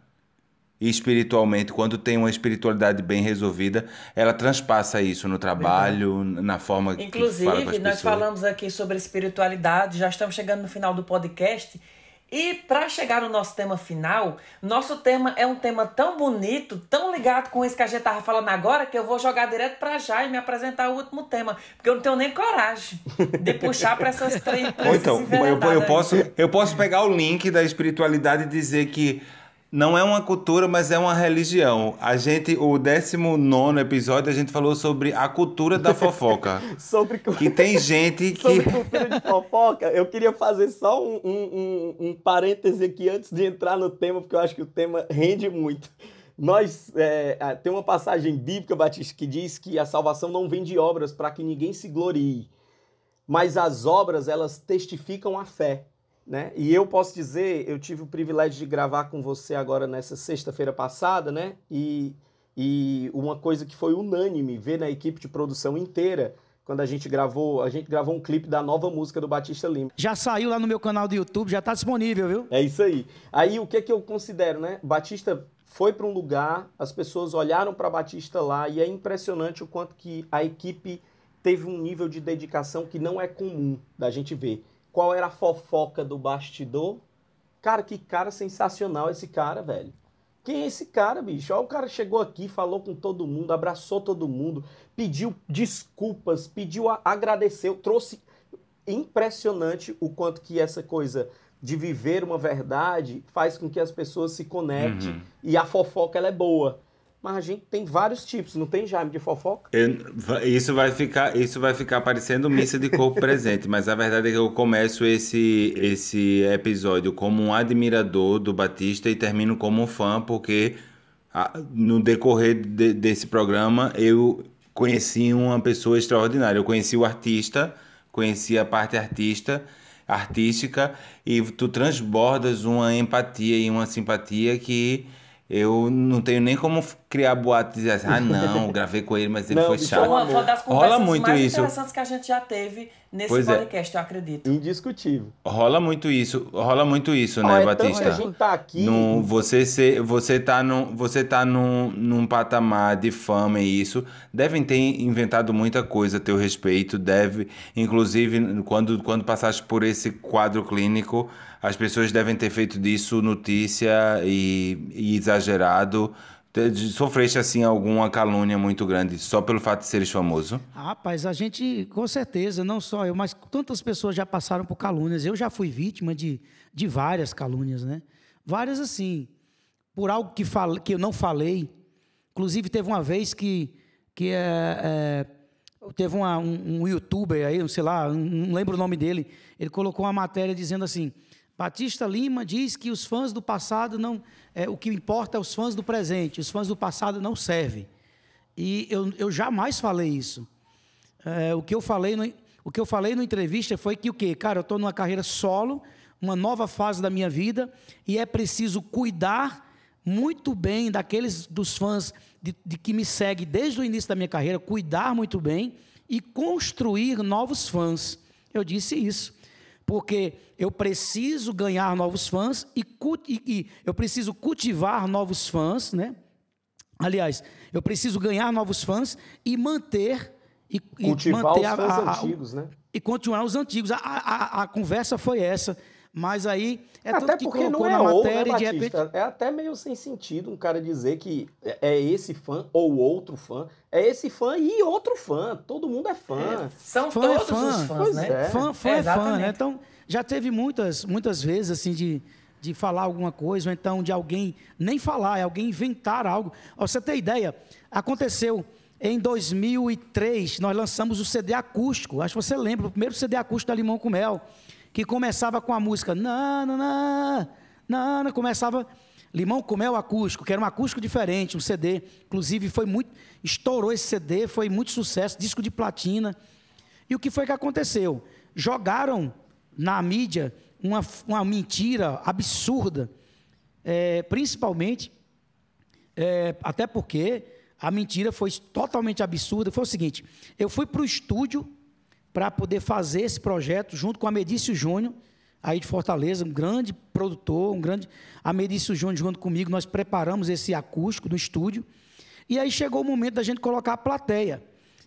espiritualmente, quando tem uma espiritualidade bem resolvida, ela transpassa isso no trabalho, Verdade. na forma Inclusive, que fala com as nós falamos aqui sobre espiritualidade, já estamos chegando no final do podcast e para chegar no nosso tema final, nosso tema é um tema tão bonito, tão ligado com isso que a gente tava falando agora, que eu vou jogar direto para já e me apresentar o último tema, porque eu não tenho nem coragem de puxar para essas três. Ou então, eu, eu, posso, eu posso pegar o link da espiritualidade e dizer que não é uma cultura, mas é uma religião. A gente, o 19 episódio, a gente falou sobre a cultura da fofoca. sobre que tem gente que. Sobre cultura de fofoca, eu queria fazer só um, um, um, um parêntese aqui antes de entrar no tema, porque eu acho que o tema rende muito. Nós é, tem uma passagem bíblica, Batista, que diz que a salvação não vem de obras para que ninguém se glorie, mas as obras elas testificam a fé. Né? E eu posso dizer, eu tive o privilégio de gravar com você agora nessa sexta-feira passada, né? E, e uma coisa que foi unânime ver na equipe de produção inteira quando a gente gravou, a gente gravou um clipe da nova música do Batista Lima. Já saiu lá no meu canal do YouTube, já está disponível, viu? É isso aí. Aí o que que eu considero, né? Batista foi para um lugar, as pessoas olharam para Batista lá e é impressionante o quanto que a equipe teve um nível de dedicação que não é comum da gente ver. Qual era a fofoca do bastidor? Cara, que cara sensacional esse cara, velho. Quem é esse cara, bicho? Ó, o cara chegou aqui, falou com todo mundo, abraçou todo mundo, pediu desculpas, pediu, agradeceu, trouxe. Impressionante o quanto que essa coisa de viver uma verdade faz com que as pessoas se conectem uhum. e a fofoca ela é boa. Mas a gente tem vários tipos, não tem, Jaime, de fofoca? Eu, isso, vai ficar, isso vai ficar parecendo missa de corpo presente, mas a verdade é que eu começo esse, esse episódio como um admirador do Batista e termino como um fã, porque no decorrer de, desse programa eu conheci uma pessoa extraordinária. Eu conheci o artista, conheci a parte artista, artística, e tu transbordas uma empatia e uma simpatia que eu não tenho nem como criar boato e dizer assim, ah, não, gravei com ele, mas ele não, foi chato. Foi uma das conversas Rola muito mais isso. interessantes que a gente já teve nesse pois é. podcast, é. eu acredito. Indiscutível. Rola muito isso, rola muito isso, né, é Batista? a gente tá aqui... No, você, ser, você tá, num, você tá num, num patamar de fama e isso, devem ter inventado muita coisa a teu respeito, deve, inclusive, quando, quando passaste por esse quadro clínico, as pessoas devem ter feito disso notícia e, e exagerado. Sofreste assim alguma calúnia muito grande só pelo fato de seres famoso? Rapaz, a gente, com certeza, não só eu, mas tantas pessoas já passaram por calúnias. Eu já fui vítima de, de várias calúnias, né? Várias assim, por algo que, fal, que eu não falei. Inclusive, teve uma vez que, que é, é, teve uma, um, um youtuber aí, sei lá, não lembro o nome dele, ele colocou uma matéria dizendo assim Batista Lima diz que os fãs do passado não. É, o que importa é os fãs do presente, os fãs do passado não servem. E eu, eu jamais falei isso. É, o, que eu falei no, o que eu falei na entrevista foi que o quê? Cara, eu estou numa carreira solo, uma nova fase da minha vida, e é preciso cuidar muito bem daqueles dos fãs de, de que me seguem desde o início da minha carreira, cuidar muito bem e construir novos fãs. Eu disse isso porque eu preciso ganhar novos fãs e, e, e, eu preciso cultivar novos fãs, né? Aliás, eu preciso ganhar novos fãs e manter e, cultivar manter os fãs a, a, antigos, né? E continuar os antigos. A, a, a conversa foi essa. Mas aí é até que porque não é na ou, né, Batista? Repente... É até meio sem sentido um cara dizer que é, é esse fã ou outro fã. É esse fã e outro fã. Todo mundo é fã. É, são fã é todos é fã. os fãs, pois né? É. Fã, fã é, é fã, né? Então, já teve muitas, muitas vezes assim de, de falar alguma coisa, ou então de alguém nem falar, é alguém inventar algo. Ó, você ter ideia, aconteceu em 2003, nós lançamos o CD acústico. Acho que você lembra, o primeiro CD acústico da Limão com Mel que começava com a música na na na na, na começava Limão com Mel acústico, que era um acústico diferente, um CD. Inclusive foi muito estourou esse CD, foi muito sucesso, disco de platina. E o que foi que aconteceu? Jogaram na mídia uma, uma mentira absurda, é, principalmente, é, até porque a mentira foi totalmente absurda. Foi o seguinte: eu fui para o estúdio para poder fazer esse projeto junto com a Medício Júnior, aí de Fortaleza, um grande produtor, um grande. A Medício Júnior junto comigo, nós preparamos esse acústico no estúdio. E aí chegou o momento da gente colocar a plateia.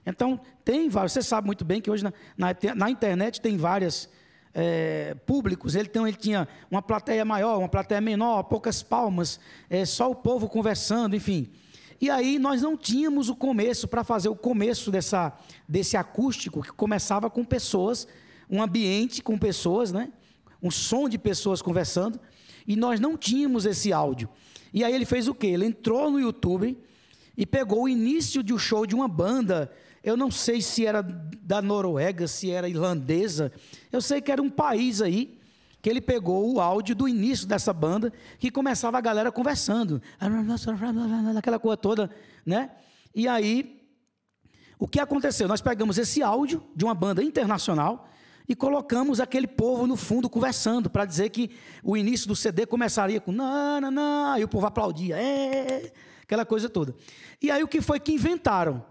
Então, tem vários. Você sabe muito bem que hoje na, na, na internet tem vários é, públicos. Ele, tem, ele tinha uma plateia maior, uma plateia menor, poucas palmas, é, só o povo conversando, enfim. E aí nós não tínhamos o começo para fazer o começo dessa, desse acústico que começava com pessoas, um ambiente com pessoas, né? Um som de pessoas conversando, e nós não tínhamos esse áudio. E aí ele fez o quê? Ele entrou no YouTube e pegou o início de um show de uma banda. Eu não sei se era da Noruega, se era irlandesa. Eu sei que era um país aí que ele pegou o áudio do início dessa banda, que começava a galera conversando, aquela coisa toda, né? E aí, o que aconteceu? Nós pegamos esse áudio de uma banda internacional e colocamos aquele povo no fundo conversando, para dizer que o início do CD começaria com não, não, não, e o povo aplaudia, é, aquela coisa toda. E aí o que foi que inventaram?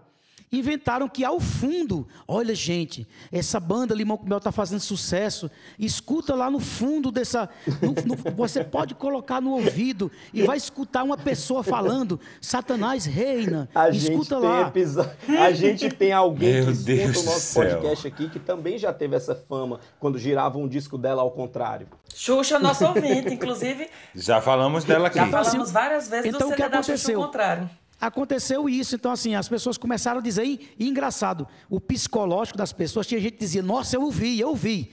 Inventaram que ao fundo, olha gente, essa banda Limão com Mel está fazendo sucesso, escuta lá no fundo dessa, no, no, você pode colocar no ouvido e vai escutar uma pessoa falando, Satanás reina, A escuta gente lá. A gente tem alguém Meu que escuta Deus o do nosso céu. podcast aqui que também já teve essa fama quando girava um disco dela ao contrário. Xuxa, nosso ouvinte, inclusive, Já falamos dela aqui. já falamos várias vezes Então, do o que CD da Xuxa aconteceu? ao contrário. Aconteceu isso, então assim, as pessoas começaram a dizer, e, engraçado, o psicológico das pessoas, tinha gente que dizia, nossa, eu ouvi, eu ouvi.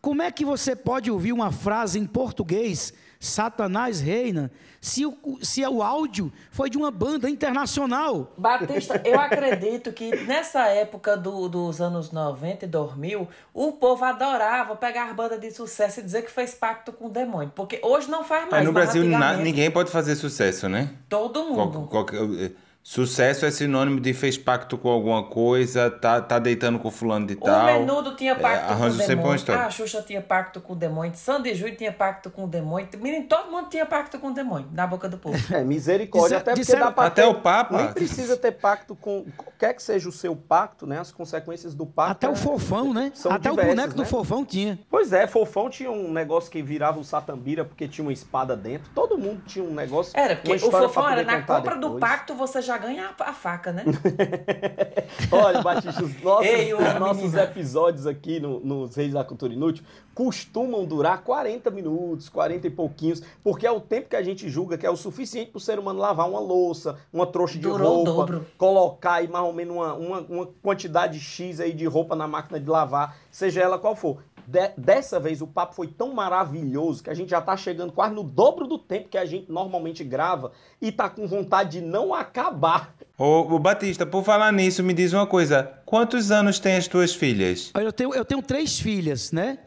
Como é que você pode ouvir uma frase em português, Satanás reina, se o, se o áudio foi de uma banda internacional? Batista, eu acredito que nessa época do- dos anos 90 e 2000, o povo adorava pegar banda de sucesso e dizer que fez pacto com o demônio. Porque hoje não faz mais. Aí no mas Brasil ninguém pode fazer sucesso, né? Todo mundo. Qual- qualquer- eh, sucesso é sinônimo de fez pacto com alguma coisa, tá, tá deitando com fulano de O tal. Menudo tinha É, pacto com o demônio. história. A Xuxa tinha pacto com o demônio. Sandy Júnior tinha pacto com o demônio. Menino, todo mundo tinha pacto com o demônio, na boca do povo. É, misericórdia, até porque disseram- dá pra Até ter- o Papa. Nem precisa ter pacto com. Qualquer que seja o seu pacto, né? As consequências do pacto. Até é- o fofão, né? são Até diversas, o boneco do né? fofão tinha. Pois é, Fofão tinha um negócio que virava o Satambira porque tinha uma espada dentro. Todo mundo tinha um negócio. Era, porque o fofão era na compra do depois. pacto você já ganha a, a faca, né? Olha, Batista, os nossos, Ei, os nossos episódios aqui no- nos Reis da Cultura Inútil costumam durar 40 minutos, 40 e pouquinhos, porque é o tempo que a gente julga que é o suficiente para o ser humano lavar uma louça, uma trouxa de Durou roupa, colocar aí mais ou menos uma, uma, uma quantidade X aí de roupa na máquina de lavar, seja ela qual for. De- dessa vez o papo foi tão maravilhoso que a gente já tá chegando quase no dobro do tempo que a gente normalmente grava e tá com vontade de não acabar. Ô, ô, Batista, por falar nisso, me diz uma coisa. Quantos anos têm as tuas filhas? Eu tenho, eu tenho três filhas, né?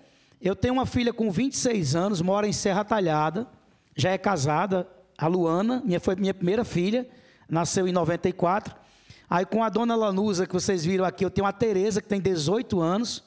Eu tenho uma filha com 26 anos, mora em Serra Talhada, já é casada, a Luana, minha, foi minha primeira filha, nasceu em 94. Aí com a dona Lanusa, que vocês viram aqui, eu tenho a Tereza, que tem 18 anos,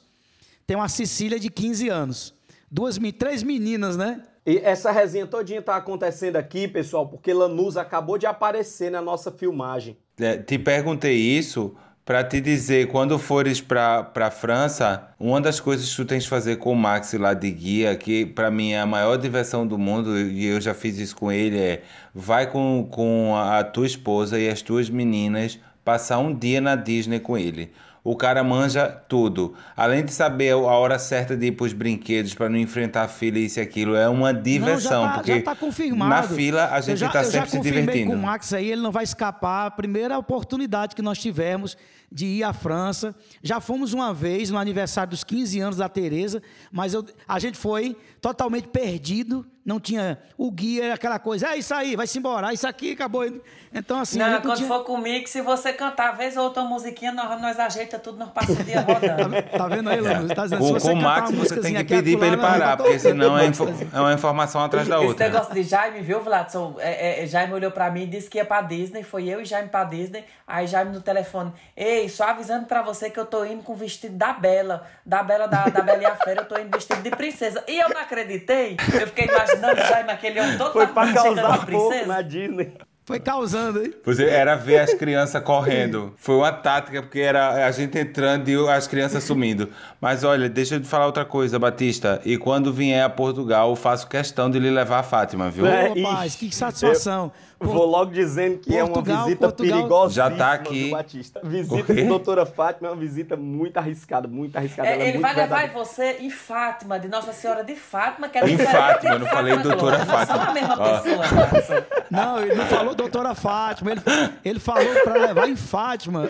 tenho a Cecília, de 15 anos. Duas, três meninas, né? E essa resenha todinha tá acontecendo aqui, pessoal, porque Lanús acabou de aparecer na nossa filmagem. É, te perguntei isso pra te dizer, quando fores pra, pra França, uma das coisas que tu tens que fazer com o Max lá de guia, que pra mim é a maior diversão do mundo, e eu já fiz isso com ele, é vai com, com a tua esposa e as tuas meninas passar um dia na Disney com ele. O cara manja tudo. Além de saber a hora certa de ir pros brinquedos pra não enfrentar a fila e isso e aquilo, é uma diversão. não, já tá, porque já tá confirmado. na fila a gente tá já sempre se divertindo. com o Max aí, ele não vai escapar. A primeira oportunidade que nós tivemos de ir à França. Já fomos uma vez no aniversário dos 15 anos da Tereza, mas eu- a gente foi totalmente perdido. Não tinha o guia, era aquela coisa, é isso aí, vai-se embora, ah, isso aqui acabou. Então, assim, não, quando tinha... for comigo, se você cantar vez ou outra musiquinha, nós, nós ajeita tudo, nós passamos o dia rodando. Tá vendo aí, Lano? Tá dizendo, Com, se você com o Max você tem que pedir pra ele parar, tá porque senão é, info- é uma informação atrás da Esse outra. negócio de Jaime, viu, Vladson? É, é, Jaime olhou pra mim e disse que ia pra Disney. Foi eu e Jaime pra Disney. Aí Jaime no telefone. Ei, só avisando pra você que eu tô indo com o vestido da Bela. Da Bela, da, da Bela e a Fera, eu tô indo vestido de princesa. E eu não acreditei. Eu fiquei imaginando Jaime, aquele homem todo Foi pra causar pouco princesa. na Disney. Foi causando, hein? Pois é, era ver as crianças correndo. Foi uma tática, porque era a gente entrando e as crianças sumindo. Mas olha, deixa eu te falar outra coisa, Batista. E quando vier a Portugal, eu faço questão de lhe levar a Fátima, viu? É, Ô, rapaz, ixi, que satisfação. Vou logo dizendo que é Portugal, uma visita Portugal- perigosa. Já tá aqui. Batista. Visita de doutora Fátima é uma visita muito arriscada, muito arriscada. É, ela é ele muito vai levar você em Fátima, de Nossa Senhora de Fátima, que é Em Fátima, eu não falei Fátima doutora Clara. Não são Fátima. a mesma Ó. pessoa, Vladson. Não, ele não falou doutora Fátima, ele, ele falou para levar em Fátima.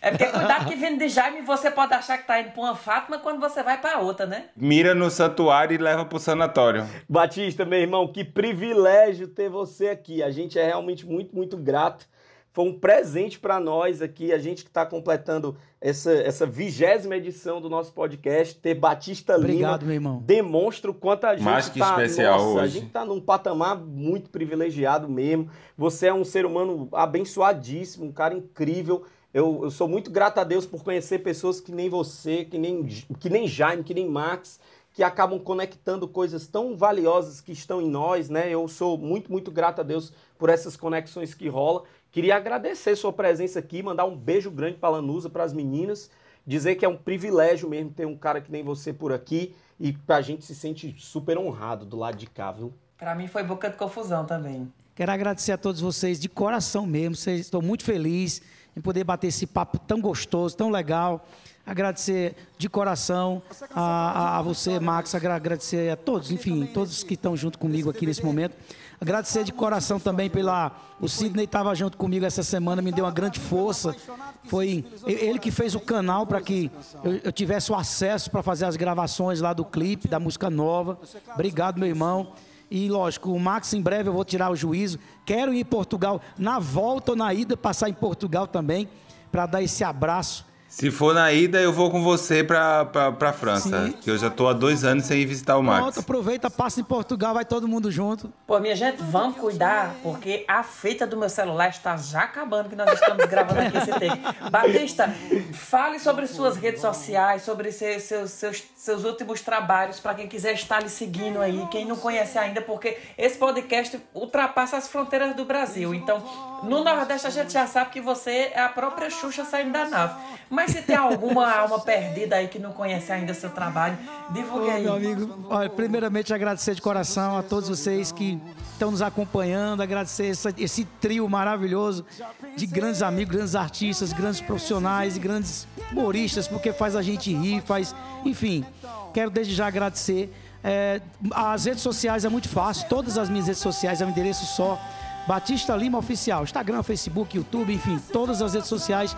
É porque cuidado que vindo de Jaime, você pode achar que tá indo pra uma Fátima quando você vai pra outra, né? Mira no santuário e leva pro sanatório. Batista, meu irmão, que privilégio ter você aqui. A gente é realmente muito, muito grato. Foi um presente para nós aqui, a gente que está completando essa, essa vigésima edição do nosso podcast, ter Batista Obrigado, Lima. meu irmão. Demonstra o quanto a gente Mais que tá, especial nossa, a hoje. gente tá num patamar muito privilegiado mesmo. Você é um ser humano abençoadíssimo, um cara incrível. Eu, eu sou muito grato a Deus por conhecer pessoas que nem você, que nem, que nem Jaime, que nem Max, que acabam conectando coisas tão valiosas que estão em nós, né? Eu sou muito, muito grato a Deus por essas conexões que rola. Queria agradecer sua presença aqui, mandar um beijo grande para a Lanusa, para as meninas, dizer que é um privilégio mesmo ter um cara que nem você por aqui e a gente se sente super honrado do lado de cá, viu? Pra mim foi boca de confusão também. Quero agradecer a todos vocês de coração mesmo. Vocês- Estou muito feliz em poder bater esse papo tão gostoso, tão legal. Agradecer de coração a, a- a você, Max. agra- Agradecer a todos, enfim, todos que estão junto comigo aqui nesse momento. Agradecer de coração também pela. O Sidney estava junto comigo essa semana, me deu uma grande força. Foi ele que fez o canal para que eu, eu tivesse o acesso para fazer as gravações lá do clipe, da música nova. Obrigado, meu irmão. E lógico, o Max em breve eu vou tirar o juízo. Quero ir em Portugal, na volta ou na ida, passar em Portugal também, para dar esse abraço. Se for na ida, eu vou com você pra, pra, pra França. Sim. Que eu já tô há dois anos sem ir visitar o Pronto, Max. aproveita, passa em Portugal, vai todo mundo junto. Pô, minha gente, vamos cuidar, porque a fita do meu celular está já acabando, que nós estamos gravando aqui esse take. Batista, fale sobre suas redes sociais, sobre seus, seus, seus, seus últimos trabalhos, para quem quiser estar lhe seguindo aí, quem não conhece ainda, porque esse podcast ultrapassa as fronteiras do Brasil. Então, no Nordeste a gente já sabe que você é a própria Xuxa saindo da nave. Mas se tem alguma alma perdida aí que não conhece ainda seu trabalho, divulgue Ô, aí. meu amigo, olha, primeiramente agradecer de coração a todos vocês que estão nos acompanhando, agradecer essa- esse trio maravilhoso de grandes amigos, grandes artistas, grandes profissionais e grandes humoristas, porque faz a gente rir, faz. Enfim, quero desde já agradecer. É, as redes sociais é muito fácil, todas as minhas redes sociais é um endereço só. Batista Lima Oficial, Instagram, Facebook, YouTube, enfim, todas as redes sociais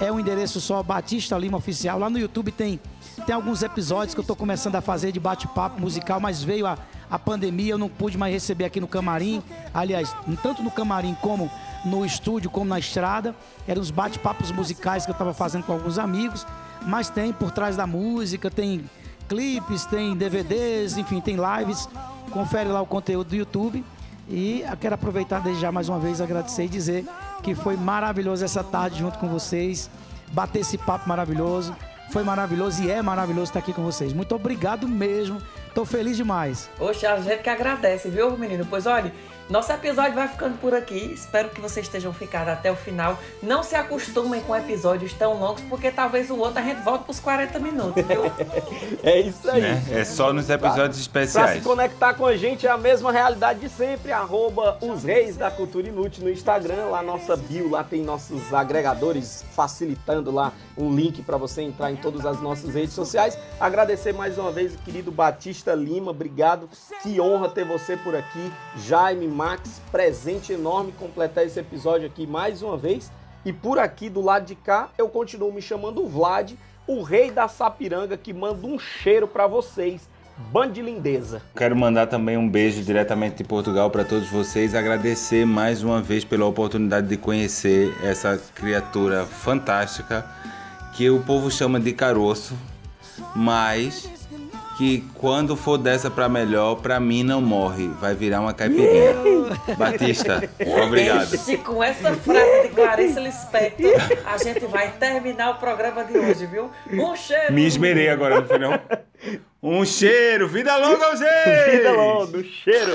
é um endereço só, Batista Lima Oficial. Lá no YouTube tem, tem alguns episódios que eu estou começando a fazer de bate-papo musical, mas veio a, a pandemia, eu não pude mais receber aqui no camarim. Aliás, tanto no camarim como no estúdio, como na estrada. Eram os bate-papos musicais que eu estava fazendo com alguns amigos. Mas tem por trás da música, tem clipes, tem DVDs, enfim, tem lives. Confere lá o conteúdo do YouTube. E quero aproveitar desde já mais uma vez agradecer e dizer que foi maravilhoso essa tarde junto com vocês, bater esse papo maravilhoso. Foi maravilhoso e é maravilhoso estar aqui com vocês. Muito obrigado mesmo. Tô feliz demais. Oxe, a gente que agradece, viu, menino? Pois olha, nosso episódio vai ficando por aqui. Espero que vocês estejam ficando até o final. Não se acostumem com episódios tão longos, porque talvez o outro a gente volte pros 40 minutos, viu? É isso aí. Né? É só nos episódios Pra se especiais. conectar com a gente é a mesma realidade de sempre, arroba os reis da cultura inútil no Instagram, lá nossa bio, lá tem nossos agregadores facilitando lá um link para você entrar em todas as nossas redes sociais. Agradecer mais uma vez o querido Batista Lima, obrigado, que honra ter você por aqui. Jaime, Max, presente enorme completar esse episódio aqui mais uma vez. E por aqui do lado de cá, eu continuo me chamando Vlad, o rei da Sapiranga, que manda um cheiro para vocês. Band de lindeza. Quero mandar também um beijo diretamente de Portugal para todos vocês. Agradecer mais uma vez pela oportunidade de conhecer essa criatura fantástica que o povo chama de caroço, mas que quando for dessa para melhor, para mim não morre, vai virar uma caipirinha. Batista, obrigado. E com essa frase de Clarice Lispector, a gente vai terminar o programa de hoje, viu? Um cheiro! Me esmerei agora no final. Um cheiro, vida longa aos! Vida longa, cheiro.